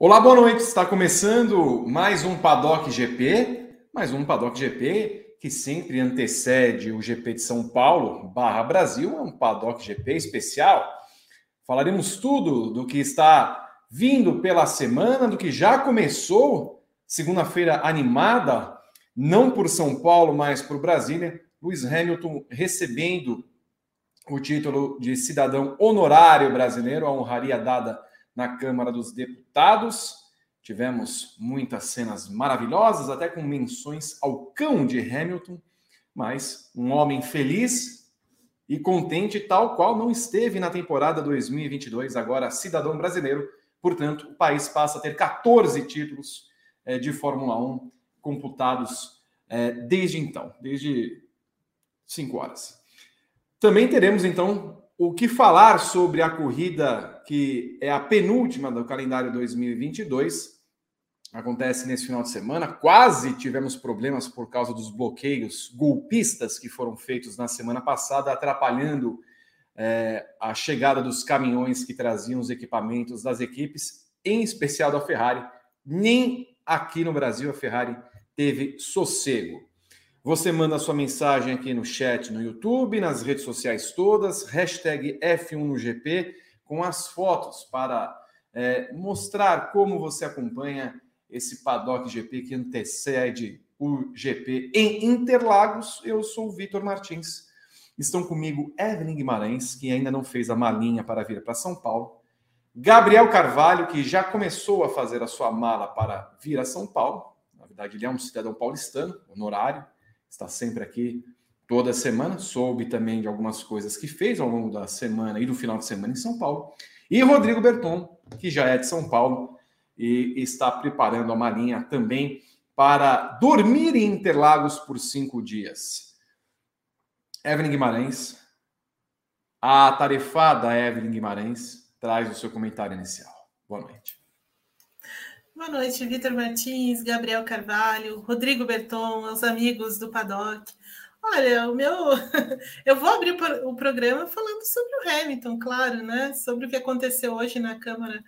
Olá, boa noite. Está começando mais um Paddock GP, mais um Paddock GP que sempre antecede o GP de São Paulo barra Brasil, é um Paddock GP especial. Falaremos tudo do que está vindo pela semana, do que já começou, segunda-feira animada, não por São Paulo, mas por Brasília. Lewis Hamilton recebendo o título de cidadão honorário brasileiro, a honraria dada na Câmara dos Deputados. Tivemos muitas cenas maravilhosas, até com menções ao cão de Hamilton, mas um homem feliz e contente, tal qual não esteve na temporada 2022, agora cidadão brasileiro. Portanto, o país passa a ter 14 títulos é, de Fórmula 1 computados é, desde então, desde 5 horas. Também teremos, então, o que falar sobre a corrida que é a penúltima do calendário 2022? Acontece nesse final de semana. Quase tivemos problemas por causa dos bloqueios golpistas que foram feitos na semana passada, atrapalhando é, a chegada dos caminhões que traziam os equipamentos das equipes, em especial da Ferrari. Nem aqui no Brasil a Ferrari teve sossego. Você manda sua mensagem aqui no chat no YouTube, nas redes sociais todas, hashtag F1 no GP, com as fotos para é, mostrar como você acompanha esse paddock GP que antecede o GP em Interlagos. Eu sou o Vitor Martins. Estão comigo Evelyn Guimarães, que ainda não fez a malinha para vir para São Paulo. Gabriel Carvalho, que já começou a fazer a sua mala para vir a São Paulo. Na verdade, ele é um cidadão paulistano, honorário está sempre aqui toda semana. Soube também de algumas coisas que fez ao longo da semana e do final de semana em São Paulo. E Rodrigo Berton, que já é de São Paulo e está preparando a malinha também para dormir em Interlagos por cinco dias. Evelyn Guimarães, a tarefada Evelyn Guimarães, traz o seu comentário inicial. Boa noite. Boa noite, Vitor Martins, Gabriel Carvalho, Rodrigo Berton, os amigos do Paddock. Olha, o meu. Eu vou abrir o programa falando sobre o Hamilton, claro, né? Sobre o que aconteceu hoje na Câmara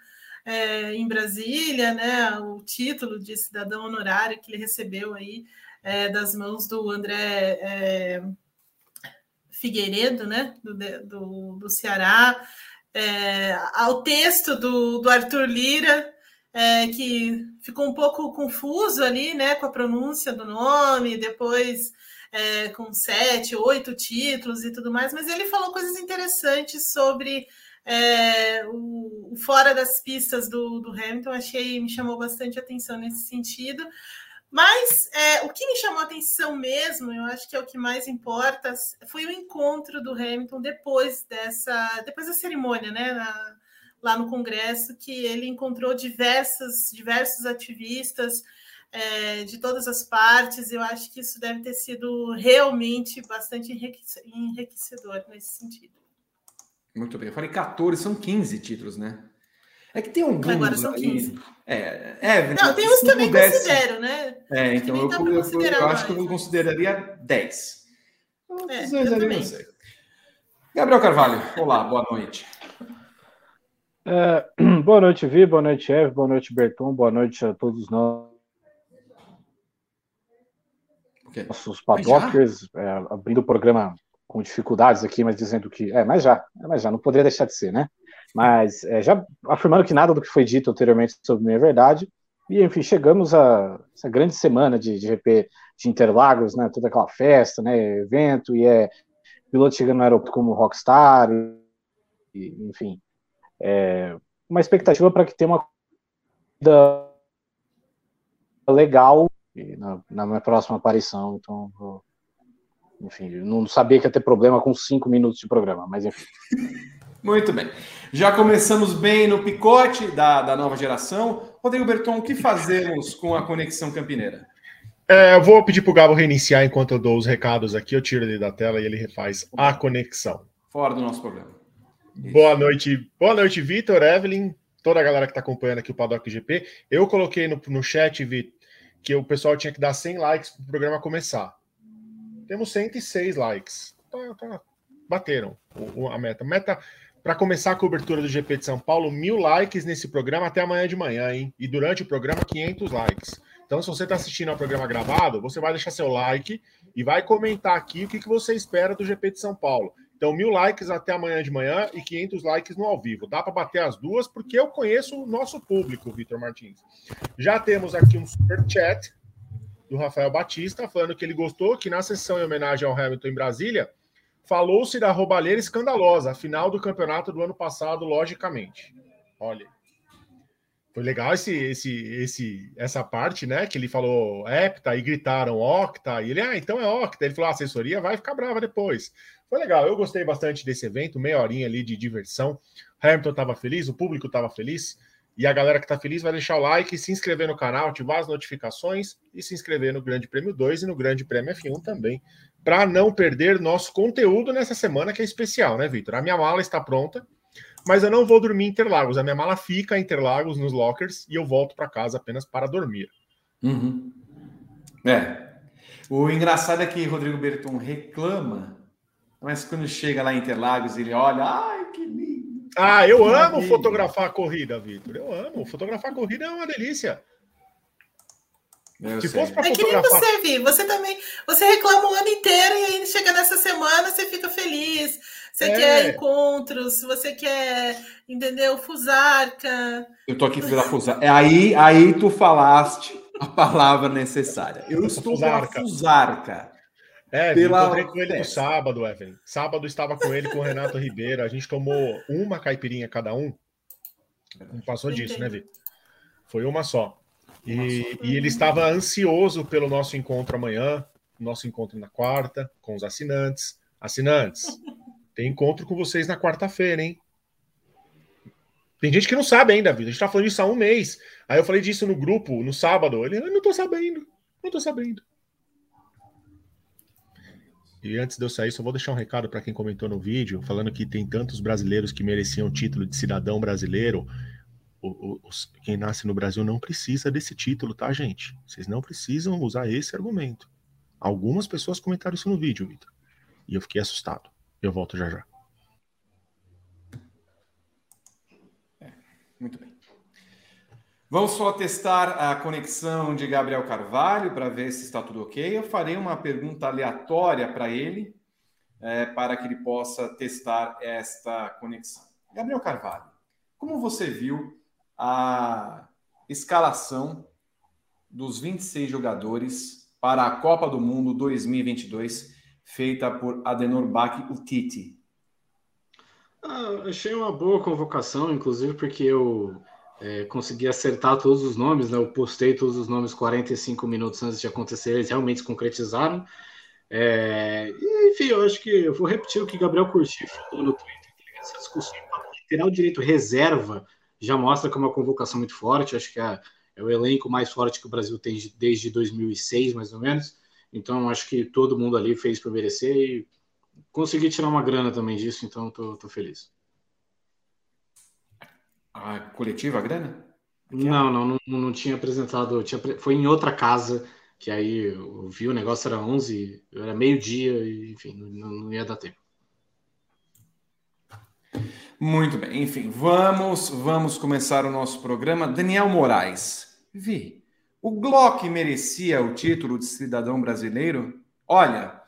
é, em Brasília, né? O título de cidadão honorário que ele recebeu aí é, das mãos do André é, Figueiredo, né? Do, do, do Ceará. É, ao texto do, do Arthur Lira é, que ficou um pouco confuso ali, né, com a pronúncia do nome, depois é, com sete, oito títulos e tudo mais, mas ele falou coisas interessantes sobre é, o, o, fora das pistas do, do, Hamilton, achei, me chamou bastante atenção nesse sentido. Mas é, o que me chamou a atenção mesmo, eu acho que é o que mais importa, foi o encontro do Hamilton depois dessa, depois da cerimônia, né? Na, lá no Congresso que ele encontrou diversas, diversos ativistas é, de todas as partes. Eu acho que isso deve ter sido realmente bastante enriquecedor nesse sentido. Muito bem. Eu falei 14, são 15 títulos, né? É que tem alguns. Agora são 15. É, é, não, tem uns que eu nem pudesse... considero, né? É, então eu, eu, eu, eu acho que eu consideraria 10. É, eu também. Gabriel Carvalho, olá, boa noite. É, boa noite, Vi, boa noite, Eve, boa noite, Berton, boa noite a todos nós. Okay. Nossos padockers, é, abrindo o programa com dificuldades aqui, mas dizendo que. É, mas já, é, mas já, não poderia deixar de ser, né? Mas é, já afirmando que nada do que foi dito anteriormente sobre mim é verdade. E, enfim, chegamos a essa grande semana de, de GP de Interlagos, né? Toda aquela festa, né? Evento, e é piloto chegando no aeroporto como rockstar, e, enfim, é, uma expectativa para que tenha uma corrida legal na, na, minha próxima aparição. Então, vou, enfim, não sabia que ia ter problema com cinco minutos de programa, mas enfim. Muito bem. Já começamos bem no picote da, da nova geração. Rodrigo Berton, o que fazemos com a conexão campineira? É, eu vou pedir para o Gabo reiniciar enquanto eu dou os recados aqui. Eu tiro ele da tela e ele refaz a conexão. Fora do nosso programa. Boa noite, boa noite, Vitor, Evelyn. toda a galera que está acompanhando aqui o Paddock GP. Eu coloquei no, no chat, Vitor, que o pessoal tinha que dar 100 likes para o programa começar. Temos 106 likes. Tá, tá, bateram a meta. Meta para começar a cobertura do GP de São Paulo, mil likes nesse programa até amanhã de manhã, hein? E durante o programa, 500 likes. Então, se você está assistindo ao programa gravado, você vai deixar seu like e vai comentar aqui o que, que você espera do GP de São Paulo. Então, mil likes até amanhã de manhã e 500 likes no ao vivo. Dá para bater as duas, porque eu conheço o nosso público, Vitor Martins. Já temos aqui um super chat do Rafael Batista, falando que ele gostou que na sessão em homenagem ao Hamilton em Brasília, falou-se da roubalheira escandalosa, final do campeonato do ano passado, logicamente. Olha. Foi legal esse, esse, esse, essa parte, né? Que ele falou hepta e gritaram octa. E ele, ah, então é octa. Ele falou: a assessoria vai ficar brava depois. Foi legal. Eu gostei bastante desse evento, meia horinha ali de diversão. Hamilton estava feliz, o público estava feliz. E a galera que está feliz vai deixar o like, se inscrever no canal, ativar as notificações e se inscrever no Grande Prêmio 2 e no Grande Prêmio F1 também, para não perder nosso conteúdo nessa semana que é especial, né, Vitor? A minha mala está pronta mas eu não vou dormir em Interlagos. A minha mala fica em Interlagos, nos lockers, e eu volto para casa apenas para dormir. Uhum. É. O engraçado é que Rodrigo Berton reclama, mas quando chega lá em Interlagos, ele olha, ai, que lindo. Ah, eu que amo fotografar a corrida, Vitor. Eu amo. Fotografar a corrida é uma delícia. Eu Se sei. fosse é fotografar... que nem você, Vi. Você também. Você reclama o ano inteiro e aí chega nessa semana, você fica feliz você é. quer encontros, você quer, entendeu? Fusarca. Eu tô aqui pela fusarca. É aí, aí tu falaste a palavra necessária. Eu estou fusarca. pela fusarca. É, pela... encontrei com ele no sábado, Evelyn. Sábado estava com ele com o Renato Ribeiro. A gente tomou uma caipirinha cada um. Não passou disso, né, Vi? Foi uma só. E, e, ele estava ansioso pelo nosso encontro amanhã, nosso encontro na quarta, com os assinantes. Assinantes, tem encontro com vocês na quarta-feira, hein? Tem gente que não sabe ainda, vida. A gente tá falando isso há um mês. Aí eu falei disso no grupo, no sábado. Ele, eu não tô sabendo. Não tô sabendo. E antes de eu sair, só vou deixar um recado para quem comentou no vídeo, falando que tem tantos brasileiros que mereciam o título de cidadão brasileiro. Quem nasce no Brasil não precisa desse título, tá, gente? Vocês não precisam usar esse argumento. Algumas pessoas comentaram isso no vídeo, Vitor. E eu fiquei assustado. Eu volto já já. É, muito bem. Vamos só testar a conexão de Gabriel Carvalho para ver se está tudo ok. Eu farei uma pergunta aleatória para ele, é, para que ele possa testar esta conexão. Gabriel Carvalho, como você viu a escalação dos 26 jogadores para a Copa do Mundo 2022 feita por Adenor Bach, o Tite. Ah, achei uma boa convocação, inclusive porque eu é, consegui acertar todos os nomes, né? Eu postei todos os nomes 45 minutos antes de acontecer, eles realmente se concretizaram. É, enfim, eu acho que eu vou repetir o que Gabriel Curti falou no Twitter. Essa discussão lateral direito reserva já mostra que é uma convocação muito forte. Acho que é, é o elenco mais forte que o Brasil tem desde 2006, mais ou menos. Então, acho que todo mundo ali fez para merecer e consegui tirar uma grana também disso, então estou feliz. A coletiva, a grana? Não, não, não, não tinha apresentado. Tinha, foi em outra casa, que aí eu vi o negócio era 11, era meio-dia, enfim, não, não ia dar tempo. Muito bem, enfim, vamos, vamos começar o nosso programa. Daniel Moraes, vi, o Glock merecia o título de cidadão brasileiro? Olha,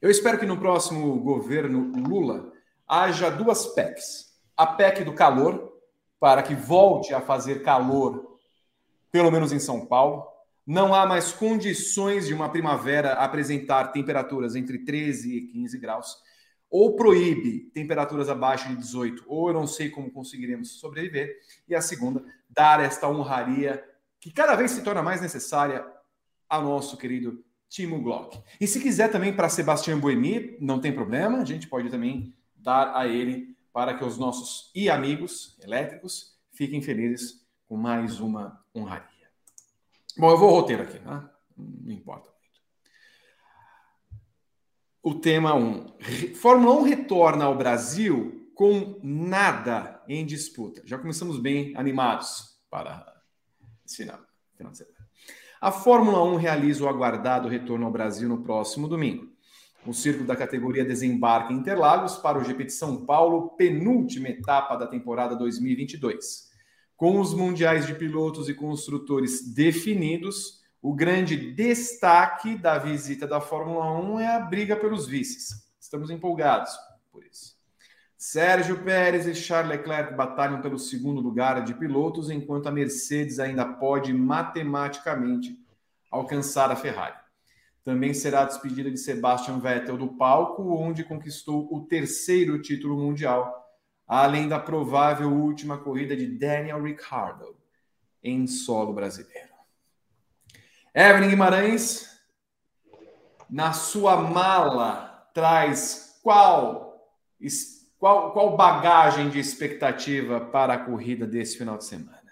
eu espero que no próximo governo Lula haja duas PECs. A PEC do calor, para que volte a fazer calor, pelo menos em São Paulo. Não há mais condições de uma primavera apresentar temperaturas entre 13 e 15 graus. Ou proíbe temperaturas abaixo de 18, ou eu não sei como conseguiremos sobreviver. E a segunda, dar esta honraria que cada vez se torna mais necessária ao nosso querido Timo Glock. E se quiser também para Sebastião Buemi, não tem problema, a gente pode também dar a ele para que os nossos e amigos elétricos fiquem felizes com mais uma honraria. Bom, eu vou roteiro aqui, né? não importa. O tema 1. Fórmula 1 retorna ao Brasil com nada em disputa. Já começamos bem animados para esse final, final de semana. A Fórmula 1 realiza o aguardado retorno ao Brasil no próximo domingo. O circo da categoria desembarca em Interlagos para o GP de São Paulo, penúltima etapa da temporada 2022. Com os mundiais de pilotos e construtores definidos, o grande destaque da visita da Fórmula 1 é a briga pelos vices. Estamos empolgados por isso. Sérgio Pérez e Charles Leclerc batalham pelo segundo lugar de pilotos, enquanto a Mercedes ainda pode matematicamente alcançar a Ferrari. Também será a despedida de Sebastian Vettel do palco, onde conquistou o terceiro título mundial, além da provável última corrida de Daniel Ricciardo em solo brasileiro. Evelyn Guimarães, na sua mala, traz qual, qual, qual bagagem de expectativa para a corrida desse final de semana?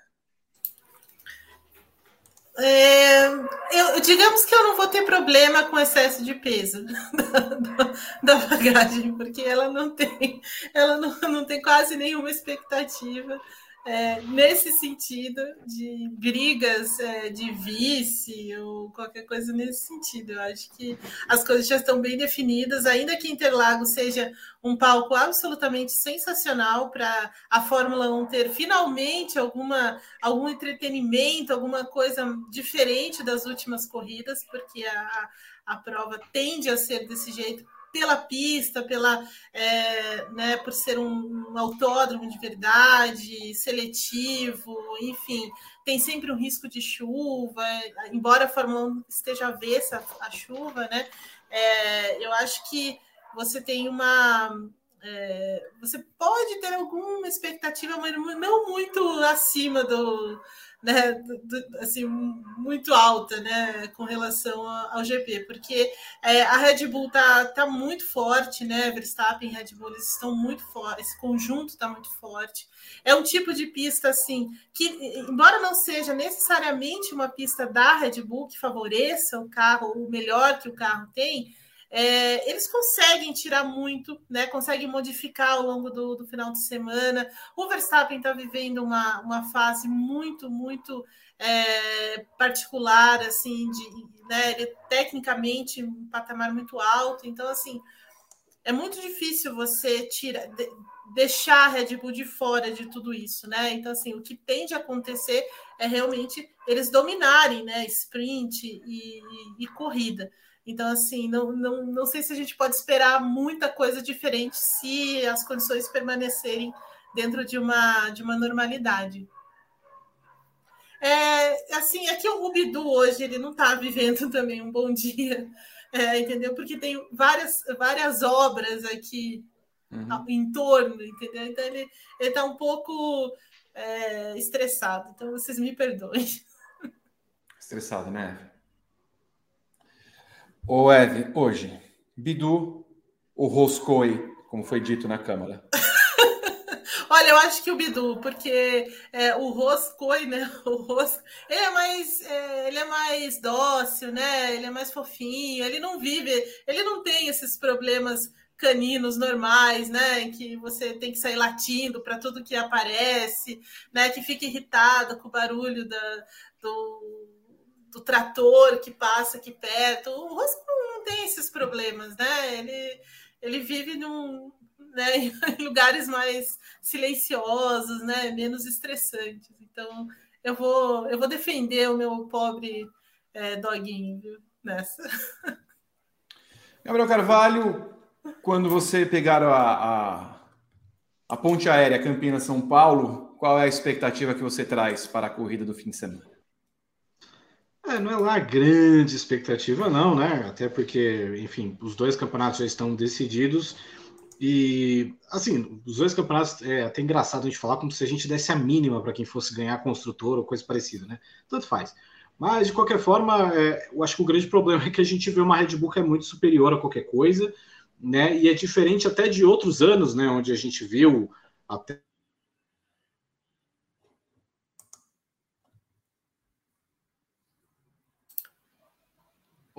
É, eu, digamos que eu não vou ter problema com excesso de peso da, da, bagagem, porque ela não tem, ela não, não tem quase nenhuma expectativa é, nesse sentido de brigas é, de vice ou qualquer coisa nesse sentido. Eu acho que as coisas já estão bem definidas, ainda que Interlagos seja um palco absolutamente sensacional para a Fórmula 1 ter finalmente alguma, algum entretenimento, alguma coisa diferente das últimas corridas, porque a, a prova tende a ser desse jeito pela pista, pela, é, né, por ser um, um, autódromo de verdade, seletivo, enfim, tem sempre um risco de chuva, embora a Fórmula 1 esteja avessa a chuva, né? É, eu acho que você tem uma. É, você pode ter alguma expectativa, mas não muito acima do, né, do, assim, muito alta né, com relação ao GP, porque é, a Red Bull tá, tá muito forte, né? Verstappen e Red Bull eles estão muito fortes, esse conjunto está muito forte. É um tipo de pista assim que, embora não seja necessariamente uma pista da Red Bull que favoreça o carro, o melhor que o carro tem, é, eles conseguem tirar muito, né? Conseguem modificar ao longo do, do final de semana. O Verstappen está vivendo uma, uma fase muito, muito é, particular, assim, de, né? Ele tecnicamente um patamar muito alto. Então, assim, é muito difícil você tirar, de, deixar a Red Bull de fora de tudo isso, né? Então, assim, o que tende a acontecer é realmente eles dominarem, né? Sprint e, e, e corrida. Então, assim, não, não, não sei se a gente pode esperar muita coisa diferente se as condições permanecerem dentro de uma, de uma normalidade. É, assim, aqui é o Bidu hoje ele não está vivendo também um bom dia, é, entendeu? Porque tem várias, várias obras aqui uhum. em torno, entendeu? Então ele está um pouco é, estressado. Então vocês me perdoem. Estressado, né? Ô, Eve, hoje, Bidu ou Roscoi, como foi dito na Câmara? Olha, eu acho que o Bidu, porque é, o Roscoi, né? O Ros, ele é mais, é, ele é mais dócil, né? Ele é mais fofinho. Ele não vive, ele não tem esses problemas caninos normais, né? Que você tem que sair latindo para tudo que aparece, né? Que fica irritado com o barulho da, do do trator que passa aqui perto. O Rosco não tem esses problemas, né? Ele, ele vive num, né, em lugares mais silenciosos, né, menos estressantes. Então, eu vou, eu vou defender o meu pobre é, doguinho viu, nessa. Gabriel Carvalho, quando você pegar a, a, a ponte aérea Campinas-São Paulo, qual é a expectativa que você traz para a corrida do fim de semana? É, não é lá grande expectativa, não, né? Até porque, enfim, os dois campeonatos já estão decididos. E, assim, os dois campeonatos é até engraçado a gente falar como se a gente desse a mínima para quem fosse ganhar construtor ou coisa parecida, né? Tanto faz. Mas, de qualquer forma, é, eu acho que o grande problema é que a gente vê uma Red Bull que é muito superior a qualquer coisa, né? E é diferente até de outros anos, né? Onde a gente viu até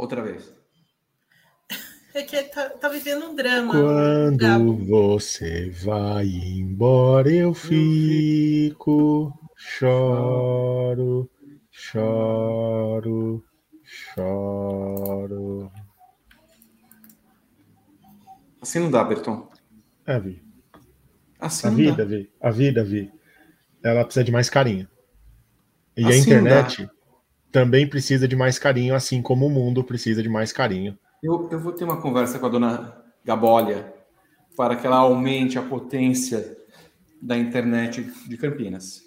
Outra vez. É que tá, tá vivendo um drama. Quando Gabo. você vai embora, eu fico, choro, choro, choro. Assim não dá, Berton. É, Vi. Assim a não vida, dá. Vi. A vida, Vi. Ela precisa de mais carinho. E a Assim não internet também precisa de mais carinho, assim como o mundo precisa de mais carinho. Eu, eu vou ter uma conversa com a dona Gabolia para que ela aumente a potência da internet de Campinas.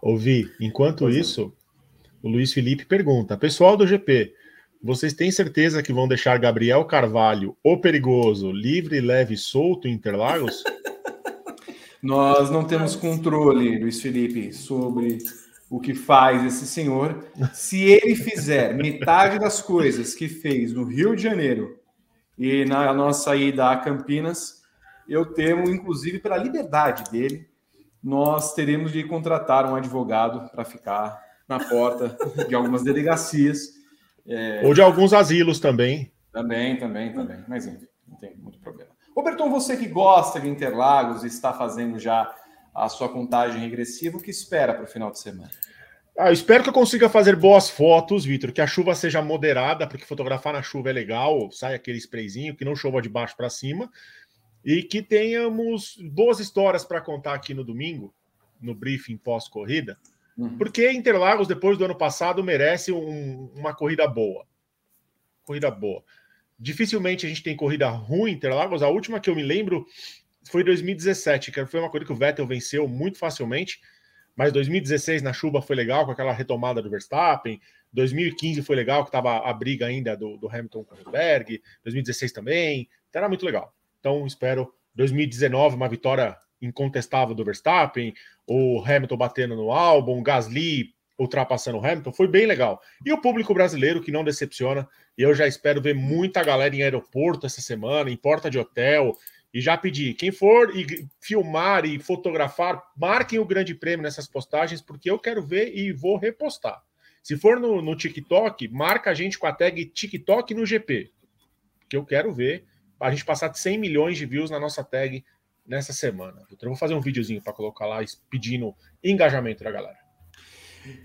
Ouvi. Enquanto Pois é. isso, o Luiz Felipe pergunta: Pessoal do GP, vocês têm certeza que vão deixar Gabriel Carvalho, o perigoso, livre, leve e solto em Interlagos? Nós não temos controle, Luiz Felipe, sobre o que faz esse senhor. Se ele fizer metade das coisas que fez no Rio de Janeiro e na nossa ida a Campinas, eu temo, inclusive, pela liberdade dele, nós teremos de contratar um advogado para ficar na porta de algumas delegacias. É, Ou de alguns asilos também. também, também, também. Mas enfim, não tem muito problema. Berton, você que gosta de Interlagos e está fazendo já a sua contagem regressiva, o que espera para o final de semana? Ah, eu espero que eu consiga fazer boas fotos, Vitor, que a chuva seja moderada, porque fotografar na chuva é legal, sai aquele sprayzinho, que não chova de baixo para cima, e que tenhamos boas histórias para contar aqui no domingo, no briefing pós-corrida, Uhum. porque Interlagos, depois do ano passado, merece um- uma corrida boa. Corrida boa. Dificilmente a gente tem corrida ruim em Interlagos. A última que eu me lembro foi 2017, que foi uma corrida que o Vettel venceu muito facilmente. Mas 2016 na chuva foi legal, com aquela retomada do Verstappen. 2015 foi legal, que estava a briga ainda do, do Hamilton com o Rosberg. 2016 também. Então era muito legal. Então espero 2019 uma vitória incontestável do Verstappen, o Hamilton batendo no álbum, Gasly ultrapassando o Hamilton, foi bem legal. E o público brasileiro que não decepciona, eu já espero ver muita galera em aeroporto essa semana, em porta de hotel, e já pedi, quem for e filmar e fotografar, marquem o grande prêmio nessas postagens, porque eu quero ver e vou repostar. Se for no, no TikTok, marca a gente com a tag TikTok no GP, que eu quero ver a gente passar de 100 milhões de views na nossa tag nessa semana. Então, eu vou fazer um videozinho para colocar lá pedindo engajamento da galera.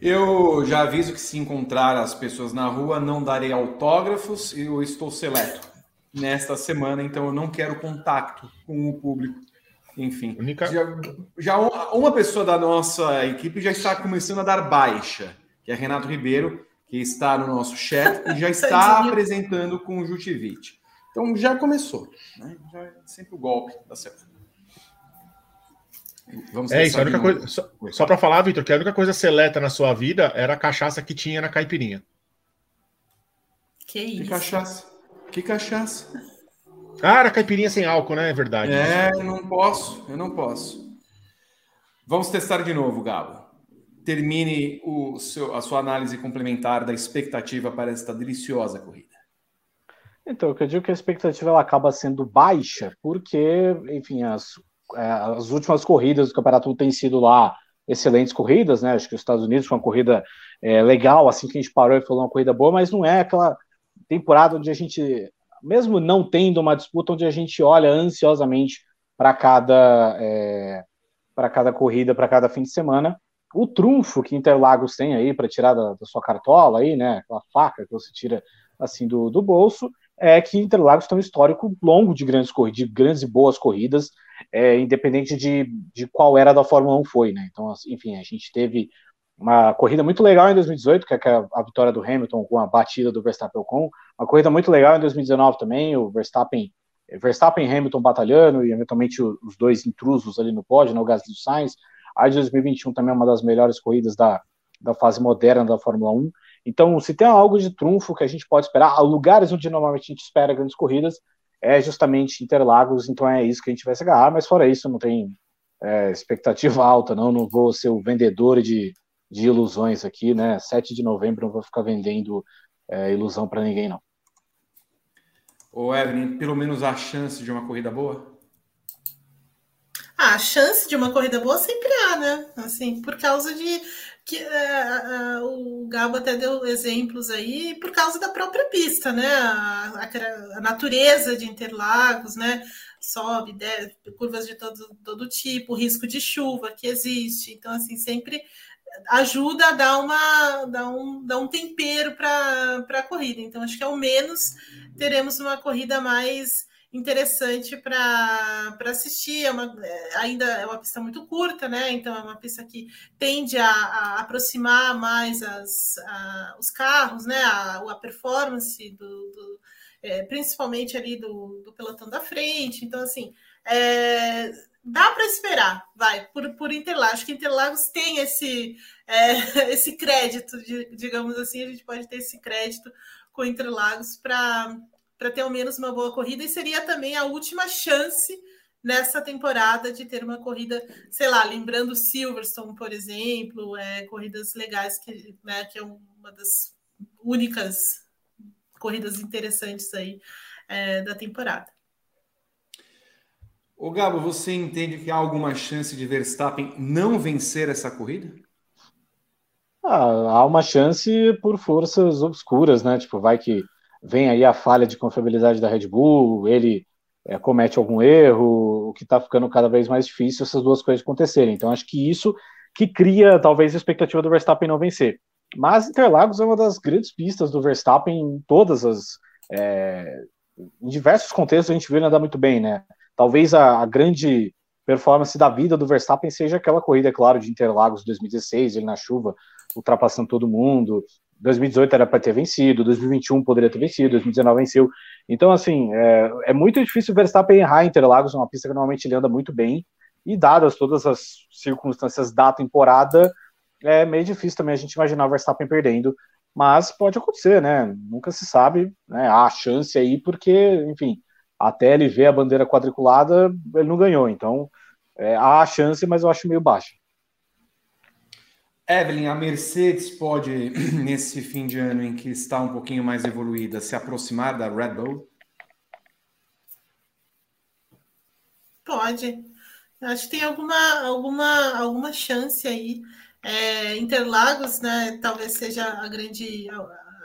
Eu já aviso que se encontrar as pessoas na rua, não darei autógrafos eu estou seleto nesta semana, então eu não quero contato com o público. Enfim, Única... já, já uma pessoa da nossa equipe já está começando a dar baixa, que é Renato Ribeiro, que está no nosso chat e já está apresentando com o Jutivite. Então já começou, né? Já é sempre o golpe da semana. Vamos É isso, a única coisa. Só, só para falar, Vitor, que a única coisa seleta na sua vida era a cachaça que tinha na caipirinha. Que Que isso? cachaça? Que cachaça? Ah, era caipirinha sem álcool, né? É verdade. É, eu não posso, eu não posso. Vamos testar de novo, Gabo. Termine o seu, a sua análise complementar da expectativa para esta deliciosa corrida. Então, eu acredito que a expectativa ela acaba sendo baixa, porque, enfim, as, é, as últimas corridas do campeonato têm sido lá excelentes corridas, né? Acho que os Estados Unidos foi uma corrida é, legal, assim que a gente parou e falou uma corrida boa, mas não é aquela temporada onde a gente, mesmo não tendo uma disputa, onde a gente olha ansiosamente para cada, é, para cada corrida, para cada fim de semana. O trunfo que Interlagos tem aí para tirar da, da, sua cartola aí, né? Aquela faca que você tira assim do, do bolso, é que Interlagos tem um histórico longo de grandes corridas, de grandes e boas corridas, é, independente de, de qual era da Fórmula 1 foi, né? Então, assim, enfim, a gente teve uma corrida muito legal em 2018, que é a, vitória do Hamilton com a batida do Verstappen com uma corrida muito legal em 2019 também, o Verstappen Verstappen e Hamilton batalhando e eventualmente os dois intrusos ali no pódio, né, Gasly e Sainz. A de 2021 também é uma das melhores corridas da, da fase moderna da Fórmula 1. Então, se tem algo de trunfo que a gente pode esperar, lugares onde normalmente a gente espera grandes corridas, é justamente Interlagos, então é isso que a gente vai se agarrar, mas fora isso, não tem é, expectativa alta, não, não vou ser o vendedor de, de ilusões aqui, né? 7 de novembro não vou ficar vendendo é, ilusão para ninguém, não. Ô, Evelyn, pelo menos a chance de uma corrida boa? Ah, a chance de uma corrida boa sempre há, né? Assim, por causa de que é, o Gabo até deu exemplos aí por causa da própria pista, né? A, a, a natureza de Interlagos, né? Sobe, desce, curvas de todo, todo tipo, risco de chuva que existe. Então, assim, sempre ajuda a dar, uma, dar, um, dar um tempero para a corrida. Então, acho que ao menos teremos uma corrida mais interessante para assistir. É uma, é, ainda é uma pista muito curta, né? Então é uma pista que tende a, a aproximar mais as, a, os carros, né? A, a performance do, do é, principalmente ali do, do, pelotão da frente. Então, assim, é, dá para esperar, vai, por, por Interlagos. Acho que Interlagos tem esse, é, esse crédito, digamos assim, a gente pode ter esse crédito com Interlagos para para ter ao menos uma boa corrida e seria também a última chance nessa temporada de ter uma corrida, sei lá, lembrando Silverstone, por exemplo, é, corridas legais que, né, que é uma das únicas corridas interessantes aí é, da temporada. O Gabo, você entende que há alguma chance de Verstappen não vencer essa corrida? Ah, há uma chance por forças obscuras, né? Tipo, vai que vem aí a falha de confiabilidade da Red Bull, ele é, comete algum erro, o que está ficando cada vez mais difícil essas duas coisas acontecerem. Então, acho que isso que cria talvez a expectativa do Verstappen não vencer. Mas Interlagos é uma das grandes pistas do Verstappen em todas as. É, em diversos contextos a gente vê ele andar muito bem, né? Talvez a, a, grande performance da vida do Verstappen seja aquela corrida, é claro, de Interlagos 2016, ele na chuva, ultrapassando todo mundo, 2018 era para ter vencido, 2021 poderia ter vencido, 2019 venceu. Então, assim, é, é muito difícil o Verstappen errar Interlagos, uma pista que normalmente ele anda muito bem, e dadas todas as circunstâncias da temporada, é meio difícil também a gente imaginar o Verstappen perdendo, mas pode acontecer, né? Nunca se sabe, né? Há chance aí, porque, enfim, até ele ver a bandeira quadriculada, ele não ganhou, então é, há chance, mas eu acho meio baixa. Evelyn, a Mercedes pode, nesse fim de ano em que está um pouquinho mais evoluída, se aproximar da Red Bull? Pode. Acho que tem alguma, alguma, alguma chance aí. É, Interlagos, né? Talvez seja a grande,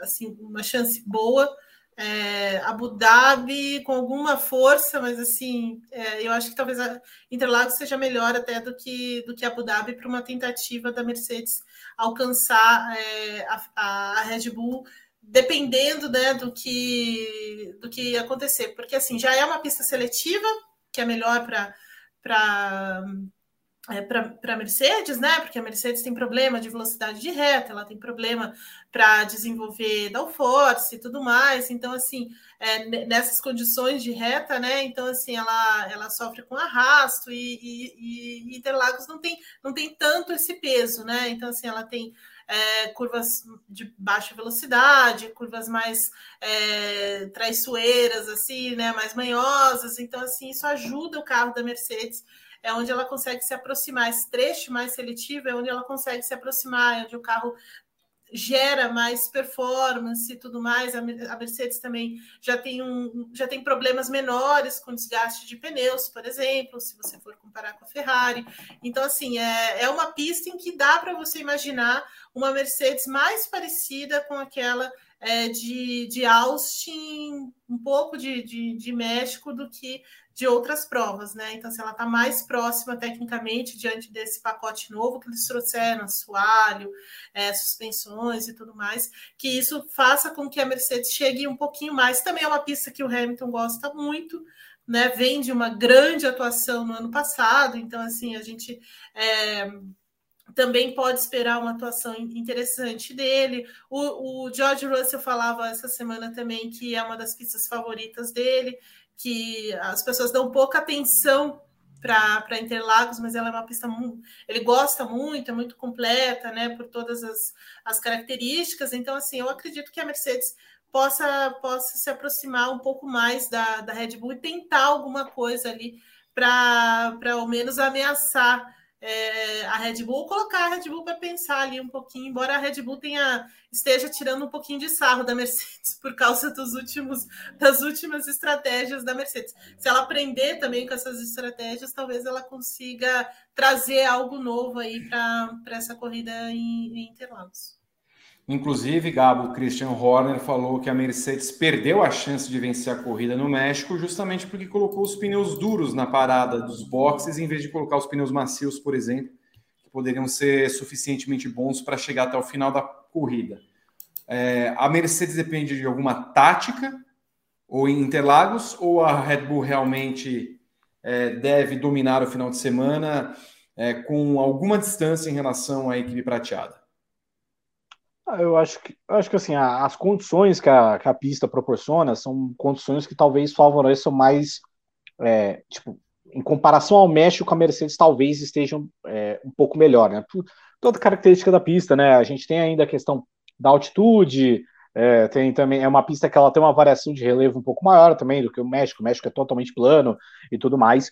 assim, uma chance boa é, Abu Dhabi com alguma força, mas assim, é, eu acho que talvez a Interlagos seja melhor até do que do que Abu Dhabi para uma tentativa da Mercedes alcançar é, a, a, Red Bull, dependendo né, do que do que acontecer, porque assim já é uma pista seletiva que é melhor para para é, para a Mercedes, né? Porque a Mercedes tem problema de velocidade de reta, ela tem problema para desenvolver downforce e tudo mais. Então, assim, é, nessas condições de reta, né? Então, assim, ela, ela sofre com arrasto e, e, e Interlagos não tem, não tem tanto esse peso, né? Então, assim, ela tem é, curvas de baixa velocidade, curvas mais é, traiçoeiras, assim, né? Mais manhosas. Então, assim, isso ajuda o carro da Mercedes é onde ela consegue se aproximar. Esse trecho mais seletivo é onde ela consegue se aproximar, é onde o carro gera mais performance e tudo mais. A Mercedes também já tem, um, já tem problemas menores com desgaste de pneus, por exemplo, se você for comparar com a Ferrari. Então, assim, é, é uma pista em que dá para você imaginar uma Mercedes mais parecida com aquela é, de, de Austin, um pouco de, de, de México do que de outras provas, né? Então, se ela está mais próxima tecnicamente diante desse pacote novo que eles trouxeram, assoalho, é, suspensões e tudo mais, que isso faça com que a Mercedes chegue um pouquinho mais. Também é uma pista que o Hamilton gosta muito, né? Vem de uma grande atuação no ano passado, então, assim, a gente. É, também pode esperar uma atuação interessante dele. O, o George Russell falava essa semana também que é uma das pistas favoritas dele que as pessoas dão pouca atenção para Interlagos, mas ela é uma pista muito, ele gosta muito, é muito completa, né, por todas as, as características. Então, assim, eu acredito que a Mercedes possa, possa se aproximar um pouco mais da, da Red Bull e tentar alguma coisa ali para ao menos ameaçar é, a Red Bull, colocar a Red Bull para pensar ali um pouquinho, embora a Red Bull tenha esteja tirando um pouquinho de sarro da Mercedes por causa dos últimos das últimas estratégias da Mercedes. Se ela aprender também com essas estratégias, talvez ela consiga trazer algo novo aí para essa corrida em, em Interlagos. Inclusive, Gabo, Christian Horner falou que a Mercedes perdeu a chance de vencer a corrida no México justamente porque colocou os pneus duros na parada dos boxes em vez de colocar os pneus macios, por exemplo, que poderiam ser suficientemente bons para chegar até o final da corrida. É, a Mercedes depende de alguma tática ou em Interlagos ou a Red Bull realmente é, deve dominar o final de semana é, com alguma distância em relação à equipe prateada? Ah, eu acho que, eu acho que assim, as condições que a, que a pista proporciona são condições que talvez favoreçam mais, é, tipo, em comparação ao México, a Mercedes talvez estejam é, um pouco melhor, né? Por toda característica da pista, né? A gente tem ainda a questão da altitude, é, tem também é uma pista que ela tem uma variação de relevo um pouco maior também do que o México. O México é totalmente plano e tudo mais.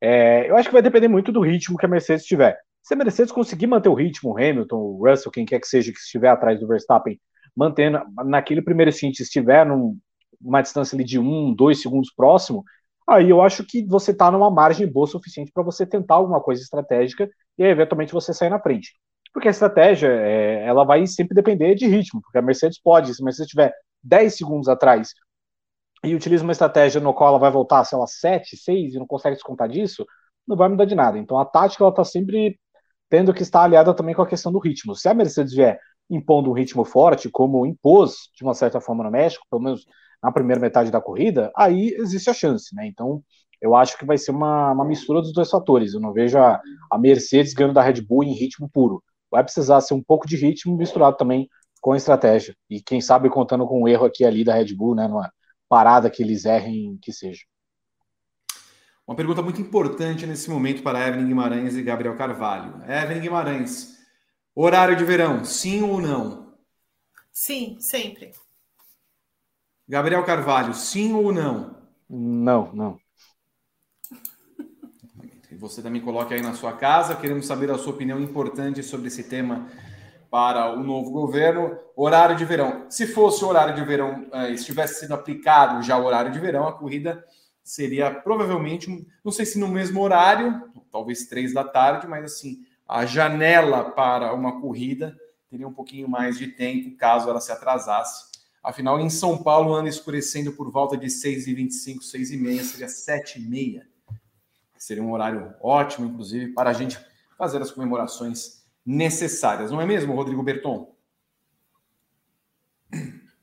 É, eu acho que vai depender muito do ritmo que a Mercedes tiver. Se a Mercedes conseguir manter o ritmo, o Hamilton, o Russell, quem quer que seja que estiver atrás do Verstappen, mantendo naquele primeiro stint, estiver numa distância ali de um, dois segundos próximo, aí eu acho que você está numa margem boa suficiente para você tentar alguma coisa estratégica e aí, eventualmente você sair na frente. Porque a estratégia, é, ela vai sempre depender de ritmo, porque a Mercedes pode, se a Mercedes estiver 10 segundos atrás e utiliza uma estratégia no qual ela vai voltar, sei lá, 7, 6 e não consegue descontar disso, não vai mudar de nada. Então a tática ela está sempre tendo que estar aliada também com a questão do ritmo. Se a Mercedes vier impondo um ritmo forte, como impôs de uma certa forma no México, pelo menos na primeira metade da corrida, aí existe a chance, né? Então, eu acho que vai ser uma, uma mistura dos dois fatores. Eu não vejo a, a Mercedes ganhando da Red Bull em ritmo puro. Vai precisar ser um pouco de ritmo misturado também com estratégia. E quem sabe contando com um erro aqui ali da Red Bull, né? Numa parada que eles errem que seja. Uma pergunta muito importante nesse momento para Evelyn Guimarães e Gabriel Carvalho. Evelyn Guimarães, horário de verão, sim ou não? Sim, sempre. Gabriel Carvalho, sim ou não? Não, não. Você também coloque aí na sua casa. Queremos saber a sua opinião importante sobre esse tema para o novo governo. Horário de verão. Se fosse o horário de verão, eh, estivesse sendo aplicado já o horário de verão, a corrida seria provavelmente, não sei se no mesmo horário, talvez três da tarde, mas assim, a janela para uma corrida teria um pouquinho mais de tempo caso ela se atrasasse. Afinal, em São Paulo, anda escurecendo por volta de 6h25, 6h30, seria 7h30. Seria um horário ótimo, inclusive, para a gente fazer as comemorações necessárias. Não é mesmo, Rodrigo Berton?